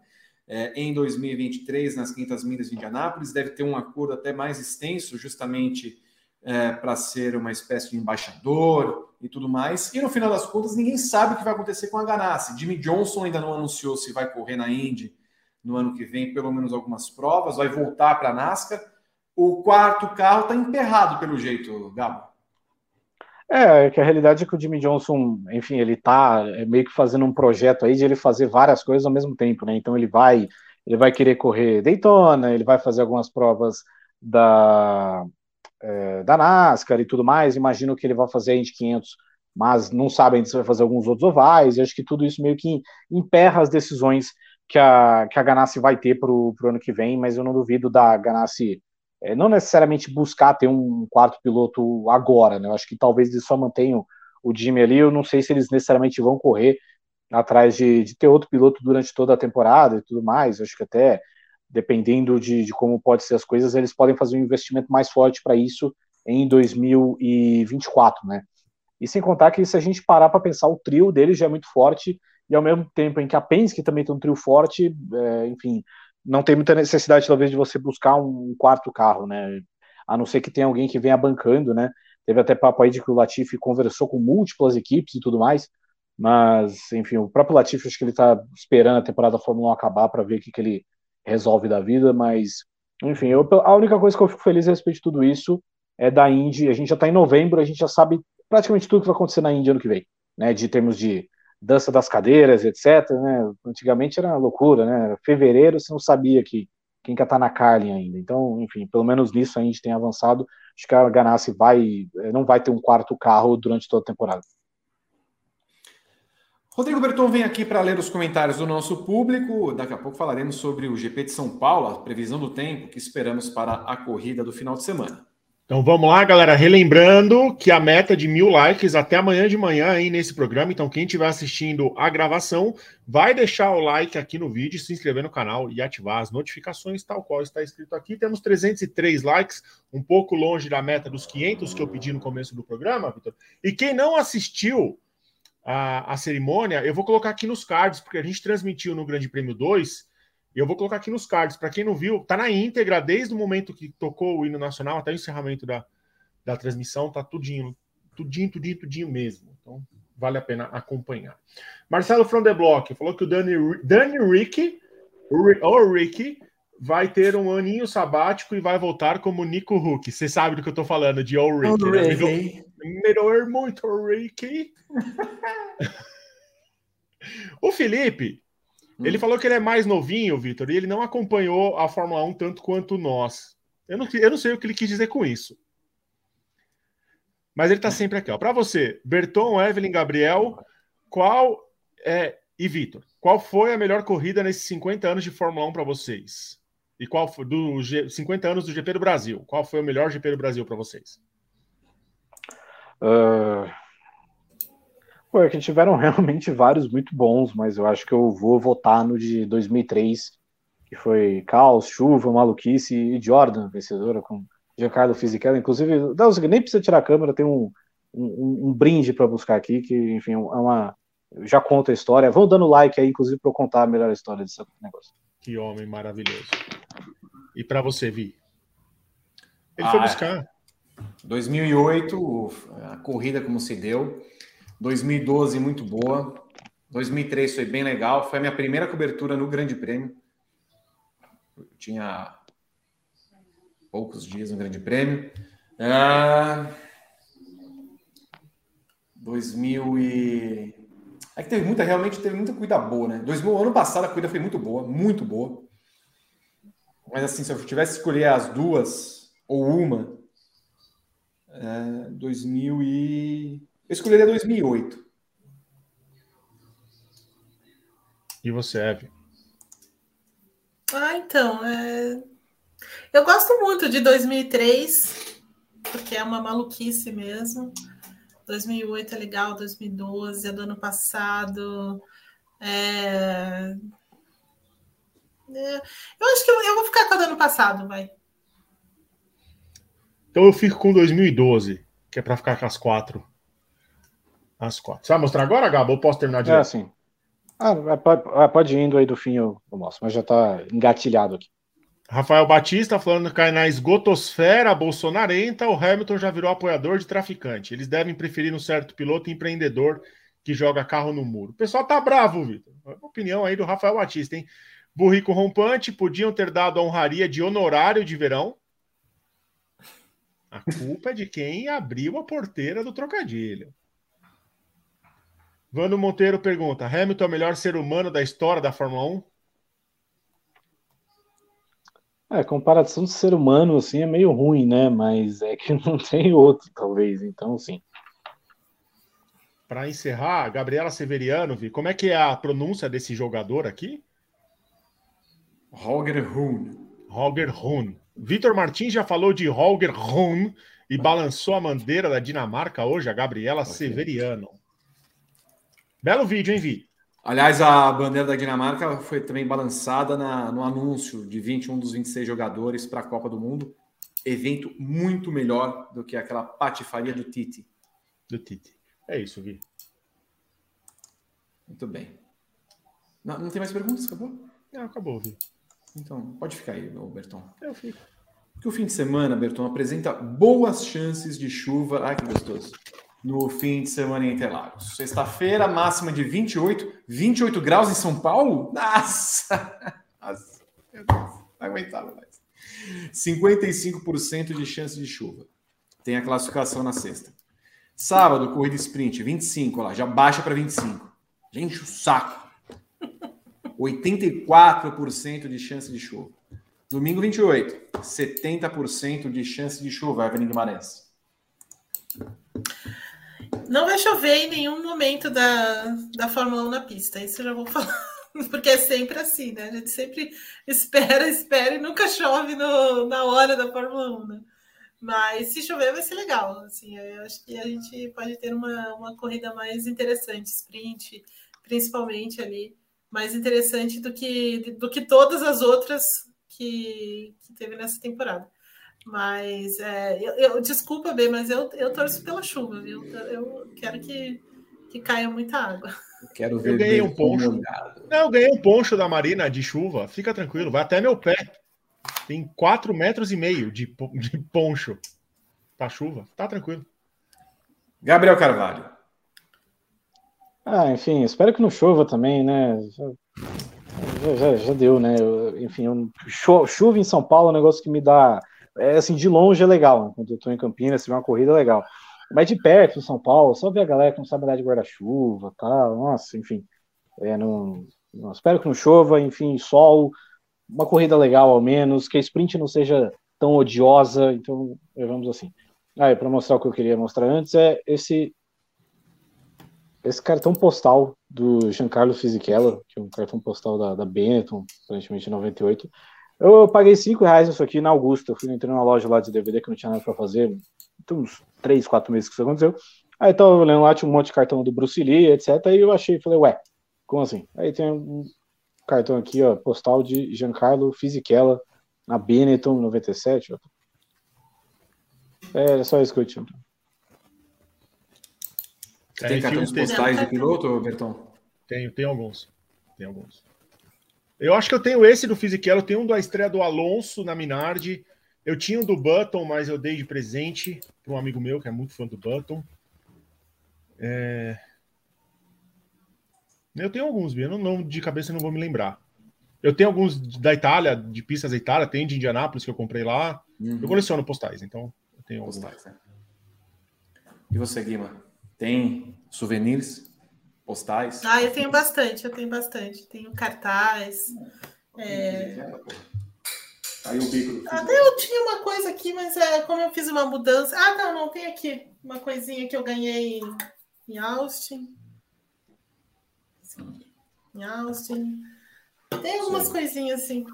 é, em 2023 nas 500 milhas de Indianápolis. Deve ter um acordo até mais extenso, justamente é, para ser uma espécie de embaixador e tudo mais. E no final das contas, ninguém sabe o que vai acontecer com a Ganassi. Jimmy Johnson ainda não anunciou se vai correr na Indy no ano que vem, pelo menos algumas provas, vai voltar para a NASCAR o quarto carro está emperrado pelo jeito, Gabo. É, é, que a realidade é que o Jimmy Johnson, enfim, ele está é, meio que fazendo um projeto aí de ele fazer várias coisas ao mesmo tempo, né? Então ele vai, ele vai querer correr Daytona, ele vai fazer algumas provas da, é, da NASCAR e tudo mais. Imagino que ele vai fazer a Indy 500, mas não sabe ainda se vai fazer alguns outros ovais. E acho que tudo isso meio que emperra as decisões que a, que a Ganassi vai ter para o ano que vem, mas eu não duvido da Ganassi é, não necessariamente buscar ter um quarto piloto agora, né? Eu acho que talvez eles só mantenham o Jimmy ali. Eu não sei se eles necessariamente vão correr atrás de, de ter outro piloto durante toda a temporada e tudo mais. Eu acho que até dependendo de, de como pode ser as coisas, eles podem fazer um investimento mais forte para isso em 2024, né? E sem contar que se a gente parar para pensar, o trio deles já é muito forte e ao mesmo tempo em que a Penske também tem um trio forte, é, enfim, não tem muita necessidade, talvez, de você buscar um quarto carro, né? A não ser que tenha alguém que venha bancando, né? Teve até papo aí de que o Latifi conversou com múltiplas equipes e tudo mais, mas, enfim, o próprio Latifi, acho que ele tá esperando a temporada da Fórmula 1 acabar para ver o que, que ele resolve da vida, mas, enfim, eu, a única coisa que eu fico feliz a respeito de tudo isso é da Indy. A gente já está em novembro, a gente já sabe praticamente tudo que vai acontecer na Indy ano que vem, né? De termos de dança das cadeiras, etc. Né? Antigamente era loucura, né? Fevereiro você não sabia que quem que tá na Carlin ainda. Então, enfim, pelo menos nisso a gente tem avançado. Acho que a Ganassi vai, eh, não vai ter um quarto carro durante toda a temporada. Rodrigo Berton vem aqui para ler os comentários do nosso público. Daqui a pouco falaremos sobre o GP de São Paulo, a previsão do tempo que esperamos para a corrida do final de semana. Então vamos lá, galera. Relembrando que a meta de mil likes até amanhã de manhã aí nesse programa. Então, quem estiver assistindo a gravação, vai deixar o like aqui no vídeo, se inscrever no canal e ativar as notificações, tal qual está escrito aqui. Temos 303 likes, um pouco longe da meta dos 500 que eu pedi no começo do programa, Vitor. E quem não assistiu a, a cerimônia, eu vou colocar aqui nos cards, porque a gente transmitiu no Grande Prêmio 2 eu vou colocar aqui nos cards. Para quem não viu, tá na íntegra, desde o momento que tocou o hino nacional até o encerramento da, da transmissão, tá tudinho, tudinho, tudinho, tudinho mesmo. Então, vale a pena acompanhar. Marcelo from the Block falou que o Dani, Dani Rick, ou Ricky, vai ter um aninho sabático e vai voltar como Nico Huck. Você sabe do que eu tô falando, de O né? Melhor muito Ricky. o Felipe ele hum. falou que ele é mais novinho, Vitor, e ele não acompanhou a Fórmula 1 tanto quanto nós. Eu não, eu não sei o que ele quis dizer com isso. Mas ele está sempre aqui. Para você, Berton, Evelyn, Gabriel, qual é. E Vitor, qual foi a melhor corrida nesses 50 anos de Fórmula 1 para vocês? E qual foi do G, 50 anos do GP do Brasil? Qual foi o melhor GP do Brasil para vocês? Uh, Pô, é que tiveram realmente vários muito bons, mas eu acho que eu vou votar no de 2003, que foi Caos, Chuva, Maluquice e Jordan, vencedora com Giancarlo Fisichella. Inclusive, não, nem precisa tirar a câmera, tem um, um, um brinde para buscar aqui, que, enfim, é uma. Já conta a história. Vão dando like aí, inclusive, para eu contar a melhor história desse negócio. Que homem maravilhoso. E para você, Vi? Ele ah, foi buscar. 2008, a corrida como se deu. 2012 muito boa. 2003 foi bem legal. Foi a minha primeira cobertura no Grande Prêmio. Eu tinha poucos dias no Grande Prêmio. Ah, 2000 e... É que teve muita, realmente teve muita corrida boa, né? 2000, ano passado a corrida foi muito boa, muito boa. Mas assim, se eu tivesse que escolher as duas ou uma, é, 2000 e... Eu escolheria 2008. E você, Eve? Ah, então, é... eu gosto muito de 2003, porque é uma maluquice mesmo. 2008 é legal, 2012 é do ano passado. É... É... Eu acho que eu, eu, vou ficar com a do ano passado, vai. Então eu fico com 2012, que é para ficar com as quatro. Às quatro. Você vai mostrar agora, Gabo? Ou posso terminar de É, sim. Ah, é, pode, é, pode ir indo aí do fim, eu, eu mostro, mas já está engatilhado aqui. Rafael Batista falando que cai na esgotosfera bolsonarenta, o Hamilton já virou apoiador de traficante. Eles devem preferir um certo piloto empreendedor que joga carro no muro. O pessoal tá bravo, Vitor. Opinião aí do Rafael Batista, hein? Burrico rompante, podiam ter dado a honraria de honorário de verão. A culpa é de quem abriu a porteira do trocadilho. Vando Monteiro pergunta: Hamilton é o melhor ser humano da história da Fórmula 1? É, comparação de ser humano, assim, é meio ruim, né? Mas é que não tem outro, talvez. Então, sim. Para encerrar, Gabriela Severiano, vi, como é que é a pronúncia desse jogador aqui? Holger Rune. Holger Rune. Vitor Martins já falou de Holger Rune e balançou a bandeira da Dinamarca hoje, a Gabriela okay. Severiano. Belo vídeo, hein, Vi? Aliás, a bandeira da Dinamarca foi também balançada na, no anúncio de 21 dos 26 jogadores para a Copa do Mundo. Evento muito melhor do que aquela patifaria do Tite. Do Tite. É isso, Vi. Muito bem. Não, não tem mais perguntas? Acabou? Não, acabou, Vi. Então, pode ficar aí, Berton. Eu fico. Porque o fim de semana, Berton, apresenta boas chances de chuva. Ai, que gostoso no fim de semana em Interlagos. Sexta-feira, máxima de 28, 28 graus em São Paulo? Nossa! Nossa, meu Deus, não mais. 55% de chance de chuva. Tem a classificação na sexta. Sábado, corrida sprint, 25, lá, já baixa para 25. Gente, o saco. 84% de chance de chuva. Domingo 28, 70% de chance de chuva, Evelyn Guimarães. Não vai chover em nenhum momento da, da Fórmula 1 na pista, isso eu já vou falar. Porque é sempre assim, né? A gente sempre espera, espera e nunca chove no, na hora da Fórmula 1, né? Mas se chover vai ser legal. Assim, eu acho que a gente pode ter uma, uma corrida mais interessante, sprint, principalmente ali, mais interessante do que, do que todas as outras que, que teve nessa temporada. Mas é, eu, eu, desculpa, bem, mas eu, eu torço pela chuva, viu? Eu quero que, que caia muita água. Eu quero ver. Eu ganhei um poncho. Não, eu ganhei um poncho da Marina de chuva. Fica tranquilo, vai até meu pé. Tem 4 metros e meio de, de poncho para chuva. Tá tranquilo. Gabriel Carvalho. Ah, enfim, espero que não chova também, né? Já, já, já deu, né? Eu, enfim, eu, chuva em São Paulo é um negócio que me dá. É assim, de longe é legal, né? quando eu tô em Campinas, se vê uma corrida é legal. Mas de perto, em São Paulo, só ver a galera que não sabe andar de guarda-chuva tal, nossa, enfim. É, não, não, espero que não chova, enfim, sol, uma corrida legal ao menos, que a sprint não seja tão odiosa, então vamos assim. Ah, para mostrar o que eu queria mostrar antes é esse esse cartão postal do Giancarlo Fisichella, que é um cartão postal da, da Benetton, aparentemente 98. Eu paguei 5 reais isso aqui na Augusta. Eu fui entrei numa loja lá de DVD que não tinha nada para fazer. Tem uns 3, 4 meses que isso aconteceu. Aí tava olhando lá, tinha um monte de cartão do Bruce Lee, etc. Aí eu achei, falei, ué, como assim? Aí tem um cartão aqui, ó, postal de Giancarlo Fisichella, na Benetton 97. Ó. É, só isso que eu tinha. Você tem cartões postais de piloto, Berton? Tenho, tem alguns. Tem alguns. Eu acho que eu tenho esse do Fisichella, eu tenho um da estreia do Alonso na Minardi. Eu tinha um do Button, mas eu dei de presente para um amigo meu que é muito fã do Button. É... Eu tenho alguns, eu não, não, de cabeça não vou me lembrar. Eu tenho alguns da Itália, de pistas da Itália, tem de Indianápolis que eu comprei lá. Uhum. Eu coleciono postais, então eu tenho postais. Né? E você, Guima? Tem souvenirs, postais? Ah, eu tenho bastante, eu tenho bastante. Tenho cartaz. É... Aí o bico. Até eu tinha uma coisa aqui, mas é, como eu fiz uma mudança. Ah, não, não, tem aqui uma coisinha que eu ganhei em Austin. Em Austin. Tem algumas Sim. coisinhas assim.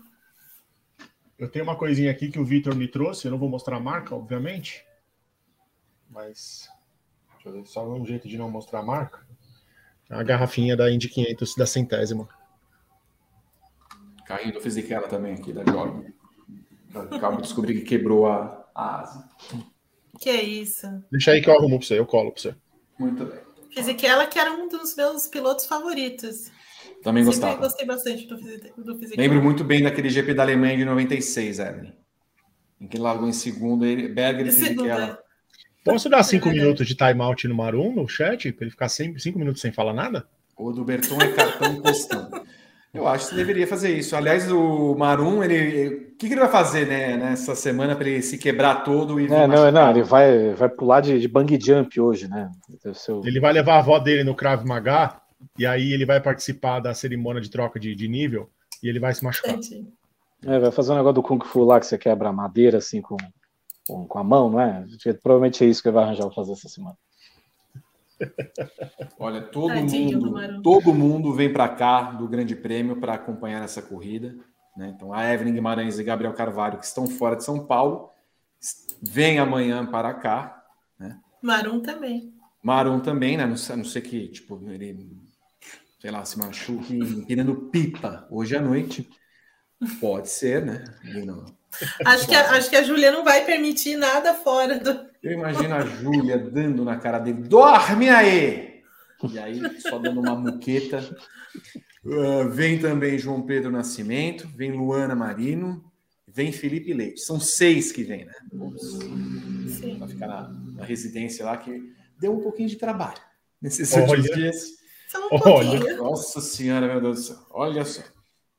Eu tenho uma coisinha aqui que o Victor me trouxe. Eu não vou mostrar a marca, obviamente. Mas Deixa eu ver, só um jeito de não mostrar a marca. A garrafinha da Indy 500 da centésima. Carrinho do Fisichella também aqui, da Jordan. Acabo de descobrir que quebrou a, a asa. Que é isso? Deixa aí que eu arrumo pra você, eu colo pra você. Muito bem. Fisichella, que era um dos meus pilotos favoritos. Também Sempre gostava. gostei bastante do, do Fisichella. Lembro muito bem daquele GP da Alemanha de 96, Evelyn. Em que ele largou em segundo, ele, Berger e Fisichella. Posso dar cinco minutos de timeout no Marum no chat, para ele ficar cinco, cinco minutos sem falar nada? O do Berton é cartão postão. Eu acho que você deveria fazer isso. Aliás, o Marum, ele. O que, que ele vai fazer né, nessa semana para ele se quebrar todo e. É, não, não, ele vai, vai pular de, de bang jump hoje, né? Seu... Ele vai levar a avó dele no Krav Maga e aí ele vai participar da cerimônia de troca de, de nível e ele vai se machucar. É, vai fazer um negócio do Kung Fu lá que você quebra madeira assim com com, com a mão, não é? Provavelmente é isso que ele vai arranjar para fazer essa semana. Olha, todo Tadinho mundo, todo mundo vem para cá do Grande Prêmio para acompanhar essa corrida. Né? Então, a Evelyn Guimarães e Gabriel Carvalho, que estão fora de São Paulo, vêm amanhã para cá. Né? Marum também. Marum também, né? Não sei, não sei que, tipo, ele, sei lá, se machuque empinando pipa hoje à noite. Pode ser, né? Ele não, Acho que, a, acho que a Júlia não vai permitir nada fora do. Eu imagino a Júlia dando na cara dele: dorme aí! E aí, só dando uma muqueta. Uh, vem também João Pedro Nascimento, vem Luana Marino, vem Felipe Leite. São seis que vem, né? Para ficar na, na, residência lá, que deu um pouquinho de trabalho nesses Olha. últimos dias. Um Olha. Nossa Senhora, meu Deus do céu. Olha só.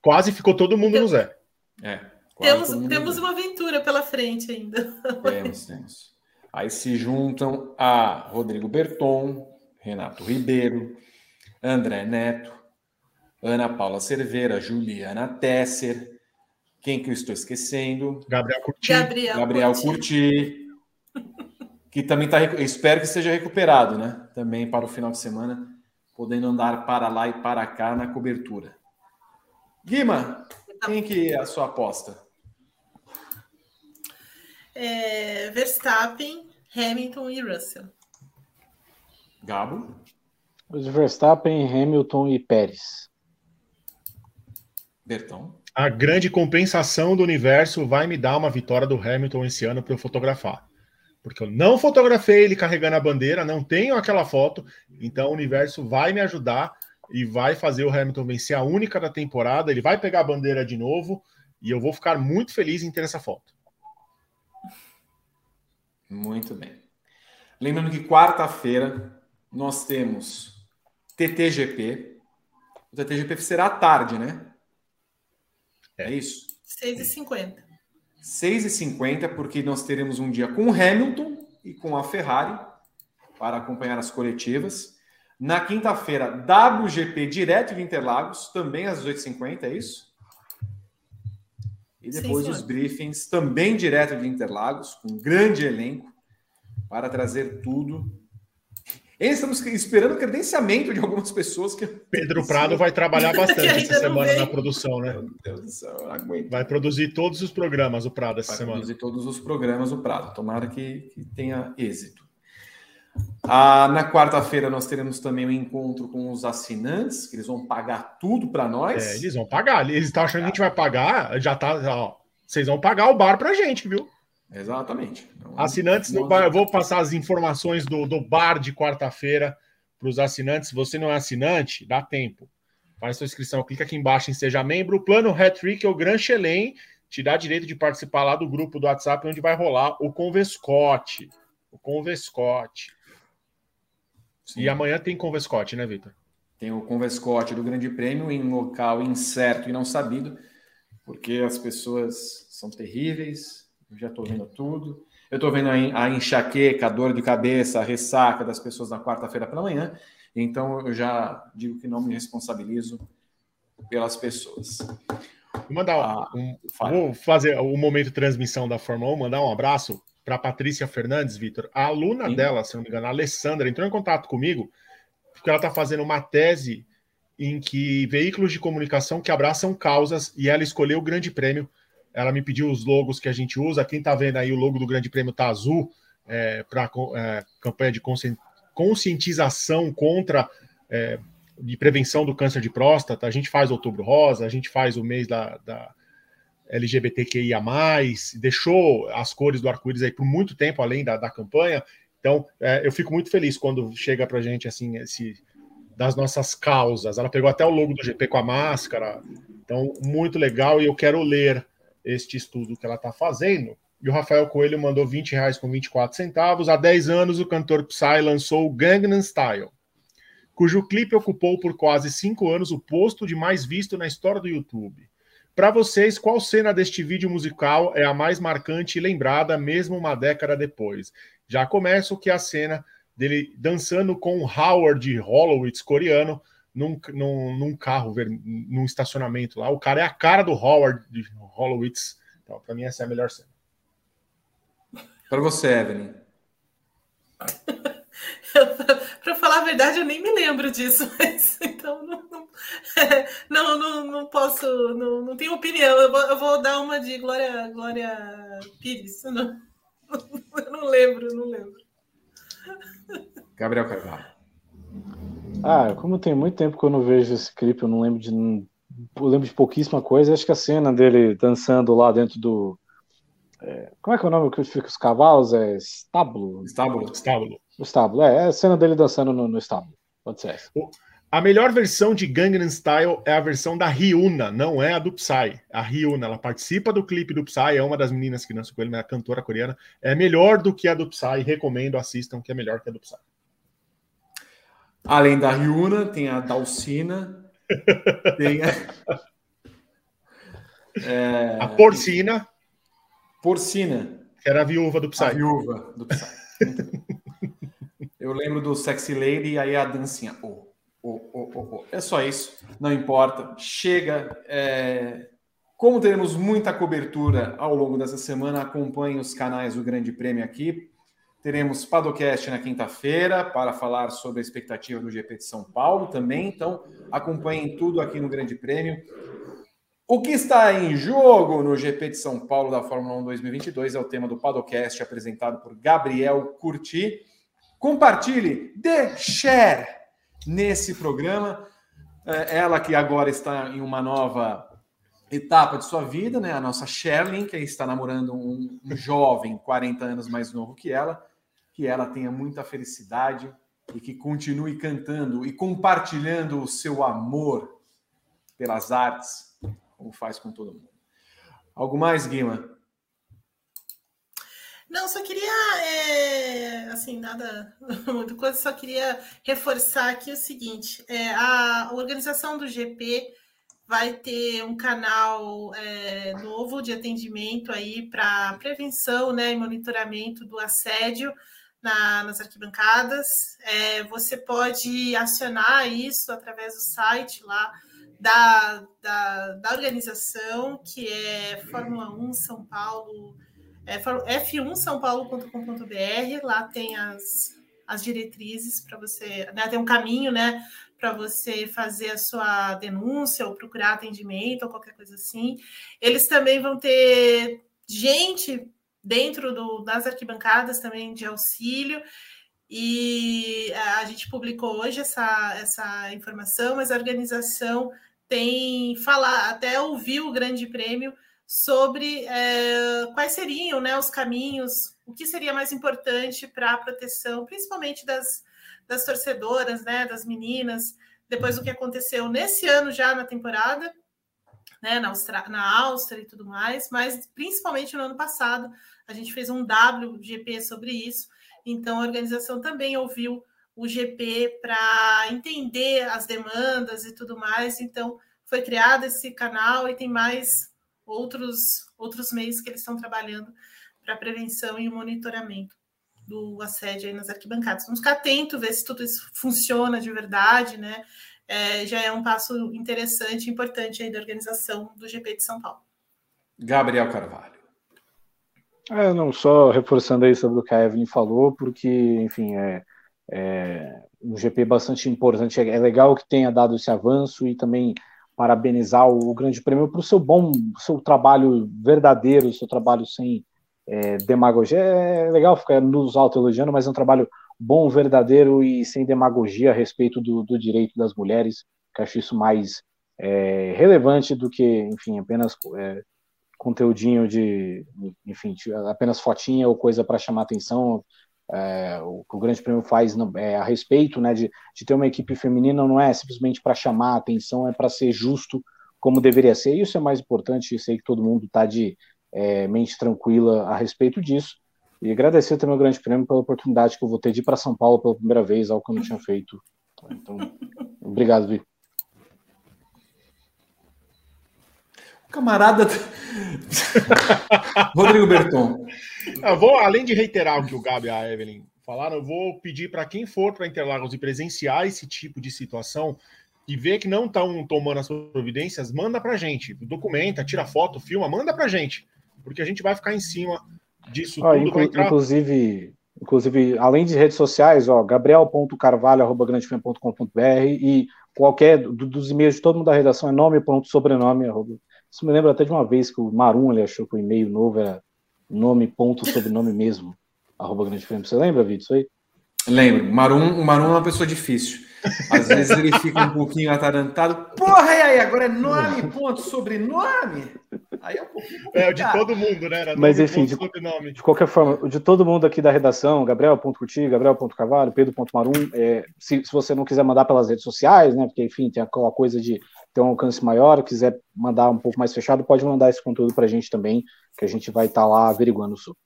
Quase ficou todo mundo no Zé. É. Temos, temos uma aventura pela frente ainda. Temos, temos. Aí se juntam a Rodrigo Berton, Renato Ribeiro, André Neto, Ana Paula Cerveira, Juliana Tesser. Quem que eu estou esquecendo? Gabriel Curti. Gabriel, Gabriel Curti. que também está, espero que seja recuperado, né? Também para o final de semana, podendo andar para lá e para cá na cobertura. Guima, quem que é a sua aposta? É, Verstappen, Hamilton e Russell. Gabo? Os Verstappen, Hamilton e Pérez. Bertão? A grande compensação do universo vai me dar uma vitória do Hamilton esse ano para eu fotografar. Porque eu não fotografei ele carregando a bandeira, não tenho aquela foto, então o universo vai me ajudar e vai fazer o Hamilton vencer a única da temporada. Ele vai pegar a bandeira de novo e eu vou ficar muito feliz em ter essa foto. Muito bem. Lembrando que quarta-feira nós temos TTGP. O TTGP será à tarde, né? É, isso? 6h50. 6h50, porque nós teremos um dia com o Hamilton e com a Ferrari para acompanhar as coletivas. Na quinta-feira, WGP direto de Interlagos, também às 18h50, é isso? E depois Sim, os briefings, também direto de Interlagos, com um grande elenco, para trazer tudo. E estamos esperando o credenciamento de algumas pessoas que. Pedro Prado vai trabalhar bastante essa semana na produção, né? Meu Deus do céu, não aguento. Vai produzir todos os programas, o Prado, essa vai semana. Vai produzir todos os programas, o Prado. Tomara que, que tenha êxito. Ah, na quarta-feira nós teremos também um encontro com os assinantes, que eles vão pagar tudo para nós. É, eles vão pagar. Eles estão achando que a gente vai pagar, já tá. Ó, vocês vão pagar o bar para a gente, viu? Exatamente. Então, assinantes do bar, eu vou passar as informações do, do bar de quarta-feira para os assinantes. Se você não é assinante, dá tempo. Faz sua inscrição, clica aqui embaixo em Seja Membro. O plano Hat-Trick é o Gran Chelem, te dá direito de participar lá do grupo do WhatsApp, onde vai rolar o Convescote. O Convescote. Sim. E amanhã tem Convescote, né, Vitor? Tem o Convescote do Grande Prêmio em local incerto e não sabido, porque as pessoas são terríveis. Eu já estou vendo tudo. Eu estou vendo a enxaqueca, a dor de cabeça, a ressaca das pessoas na quarta-feira pela manhã. Então eu já digo que não me responsabilizo pelas pessoas. Vou mandar ah, um, vou fazer o momento de transmissão da Fórmula 1, mandar um abraço para Patrícia Fernandes, Vitor. A aluna Sim. dela, se não me engano, a Alessandra, entrou em contato comigo porque ela está fazendo uma tese em que veículos de comunicação que abraçam causas e ela escolheu o Grande Prêmio. Ela me pediu os logos que a gente usa. Quem está vendo aí, o logo do Grande Prêmio está azul é, para é, campanha de conscientização contra é, de prevenção do câncer de próstata. A gente faz outubro rosa, a gente faz o mês da, da LGBTQIA, deixou as cores do arco-íris aí por muito tempo além da, da campanha. Então, é, eu fico muito feliz quando chega para a gente assim, esse das nossas causas. Ela pegou até o logo do GP com a máscara. Então, muito legal. E eu quero ler este estudo que ela está fazendo. E o Rafael Coelho mandou 20 reais com 24 centavos. Há 10 anos, o cantor Psy lançou Gangnam Style, cujo clipe ocupou por quase 5 anos o posto de mais visto na história do YouTube. Para vocês, qual cena deste vídeo musical é a mais marcante e lembrada, mesmo uma década depois? Já começa o que é a cena dele dançando com o Howard Hollowitz, coreano, num, num, num carro, num estacionamento lá. O cara é a cara do Howard Hollowitz. Então, para mim, essa é a melhor cena. Para você, Evelyn. Para falar a verdade, eu nem me lembro disso, mas então não, não, não, não, não, posso, não, não tenho opinião. Eu vou, eu vou dar uma de Glória, Glória Pires. Não, não lembro, não lembro. Gabriel Carvalho. Ah, como tem muito tempo que eu não vejo esse clipe, eu não lembro de. Eu lembro de pouquíssima coisa. Acho que a cena dele dançando lá dentro do. É, como é que é o nome que fica os cavalos? É estábulo? Estábulo. Estábulo. O estábulo, é, é a cena dele dançando no, no estábulo. Pode ser essa. A melhor versão de Gangnam Style é a versão da Ryuna, não é a do Psy. A Ryuna, ela participa do clipe do Psy, é uma das meninas que dança com ele, é a cantora coreana. É melhor do que a do Psy, recomendo, assistam, que é melhor que a do Psy. Além da Ryuna, tem a Dalcina, tem a... É... a Porcina. Porcina. Que era a viúva do Psy. A viúva do Psy. Eu lembro do Sexy Lady e aí a dancinha. Oh, oh, oh, oh, oh. É só isso. Não importa. Chega. É... Como teremos muita cobertura ao longo dessa semana, acompanhe os canais do Grande Prêmio aqui. Teremos Padocast na quinta-feira para falar sobre a expectativa do GP de São Paulo também. Então, acompanhem tudo aqui no Grande Prêmio. O que está em jogo no GP de São Paulo da Fórmula 1 2022 é o tema do Padocast apresentado por Gabriel Curti. Compartilhe, dê share nesse programa. É, ela que agora está em uma nova etapa de sua vida, né? A nossa Sherlyn, que está namorando um, um jovem 40 anos mais novo que ela, que ela tenha muita felicidade e que continue cantando e compartilhando o seu amor pelas artes, como faz com todo mundo. Algo mais, Guima? Não, só queria, é, assim, nada muito coisa, só queria reforçar aqui o seguinte: é, a organização do GP vai ter um canal é, novo de atendimento aí para prevenção né, e monitoramento do assédio na, nas arquibancadas. É, você pode acionar isso através do site lá da, da, da organização, que é Fórmula 1 São Paulo, é, f1 sãopaulo.com.br, lá tem as, as diretrizes para você, né, tem um caminho, né, para você fazer a sua denúncia ou procurar atendimento ou qualquer coisa assim. Eles também vão ter gente dentro do, das arquibancadas também de auxílio. E a gente publicou hoje essa, essa informação, mas a organização tem falar, até ouviu o Grande Prêmio sobre é, quais seriam né, os caminhos, o que seria mais importante para a proteção, principalmente das, das torcedoras, né, das meninas, depois do que aconteceu nesse ano já na temporada, né, na, na Áustria e tudo mais, mas principalmente no ano passado, a gente fez um WGP sobre isso, então a organização também ouviu o GP para entender as demandas e tudo mais, então foi criado esse canal e tem mais outros outros meios que eles estão trabalhando para prevenção e monitoramento do assédio aí nas arquibancadas. Vamos ficar atento, ver se tudo isso funciona de verdade, né? É, já é um passo interessante, importante aí da organização do GP de São Paulo. Gabriel Carvalho. É, não, só reforçando aí sobre o que a Evelyn falou, porque, enfim, é, é um GP bastante importante. É, é legal que tenha dado esse avanço e também parabenizar o Grande Prêmio para o seu bom, seu trabalho verdadeiro, seu trabalho sem é, demagogia. É legal ficar nos auto-elogiando, mas é um trabalho bom, verdadeiro e sem demagogia a respeito do, do direito das mulheres, que acho isso mais é, relevante do que, enfim, apenas é, conteúdinho de, enfim, apenas fotinha ou coisa para chamar atenção. É, o que o Grande Prêmio faz é, a respeito né, de, de ter uma equipe feminina não é simplesmente para chamar atenção, é para ser justo como deveria ser. Isso é mais importante, sei que todo mundo está de é, mente tranquila a respeito disso. E agradecer também ao Grande Prêmio pela oportunidade que eu vou ter de ir para São Paulo pela primeira vez, algo que eu não tinha feito. Então, obrigado, Vi. Camarada. Rodrigo Berton. Eu vou, além de reiterar o que o Gabi e a Evelyn falaram, eu vou pedir para quem for para Interlagos e presenciar esse tipo de situação e ver que não estão tomando as providências, manda para gente. Documenta, tira foto, filma, manda para gente porque a gente vai ficar em cima disso ah, tudo. Inclu entrar... Inclusive, inclusive, além de redes sociais, ó, gabriel.carvalho.grandefem.com.br e qualquer do, dos e-mails de todo mundo da redação é nome, ponto, sobrenome, arroba. Isso me lembra até de uma vez que o Marum ele achou que o e-mail novo era nome, ponto, sobrenome mesmo, arroba Grande Você lembra, Vitor, isso aí? Lembro. Marum, o Marum é uma pessoa difícil. Às vezes ele fica um pouquinho atarantado. Porra, e aí? Agora é nome, ponto, sobrenome? Aí é um pouquinho. É, o de todo mundo, né? Era Mas enfim, de, de, qualquer forma, de todo mundo aqui da redação, Gabriel.curti, Gabriel.carvalho, Pedro.marum, é, se, se você não quiser mandar pelas redes sociais, né? Porque, enfim, tem aquela coisa de ter um alcance maior, quiser mandar um pouco mais fechado, pode mandar esse conteúdo para a gente também, que a gente vai estar tá lá averiguando sobre.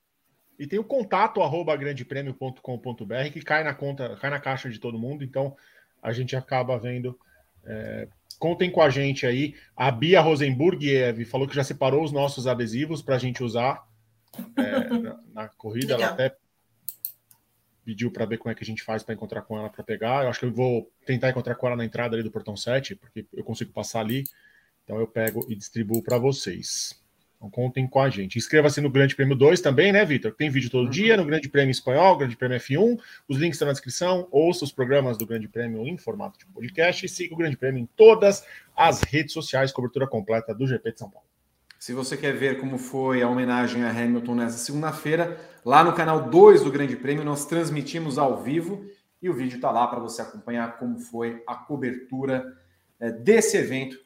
E tem o contato arroba grandepremio.com.br que cai na conta, cai na caixa de todo mundo, então a gente acaba vendo. É, contem com a gente aí. A Bia Rosenburg Eve falou que já separou os nossos adesivos para a gente usar é, na, na, corrida. Legal. Ela até pediu para ver como é que a gente faz para encontrar com ela para pegar. Eu acho que eu vou tentar encontrar com ela na entrada ali do portão 7, porque eu consigo passar ali. Então eu pego e distribuo para vocês. Então contem com a gente. Inscreva-se no Grande Prêmio 2 também, né, Vitor? Tem vídeo todo uhum. dia no Grande Prêmio Espanhol, Grande Prêmio F1. Os links estão na descrição. Ouça os programas do Grande Prêmio em formato de podcast e siga o Grande Prêmio em todas as redes sociais, cobertura completa do GP de São Paulo. Se você quer ver como foi a homenagem a Hamilton nessa segunda-feira, lá no canal 2 do Grande Prêmio nós transmitimos ao vivo e o vídeo está lá para você acompanhar como foi a cobertura é, desse evento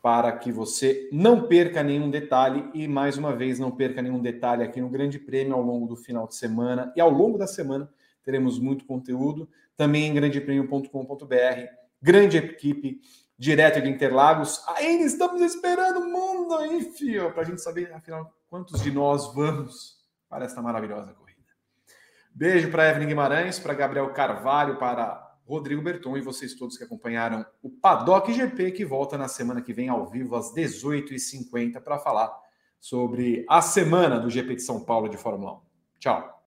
para que você não perca nenhum detalhe e mais uma vez não perca nenhum detalhe aqui no Grande Prêmio ao longo do final de semana e ao longo da semana teremos muito conteúdo também em grandepremio.com.br. Grande equipe direto de Interlagos. Ainda estamos esperando o mundo aí, fio, para a gente saber afinal quantos de nós vamos para esta maravilhosa corrida. Beijo para Evelyn Guimarães, para Gabriel Carvalho, para Rodrigo Berton e vocês todos que acompanharam o Paddock GP, que volta na semana que vem ao vivo às 18h50 para falar sobre a semana do GP de São Paulo de Fórmula 1. Tchau.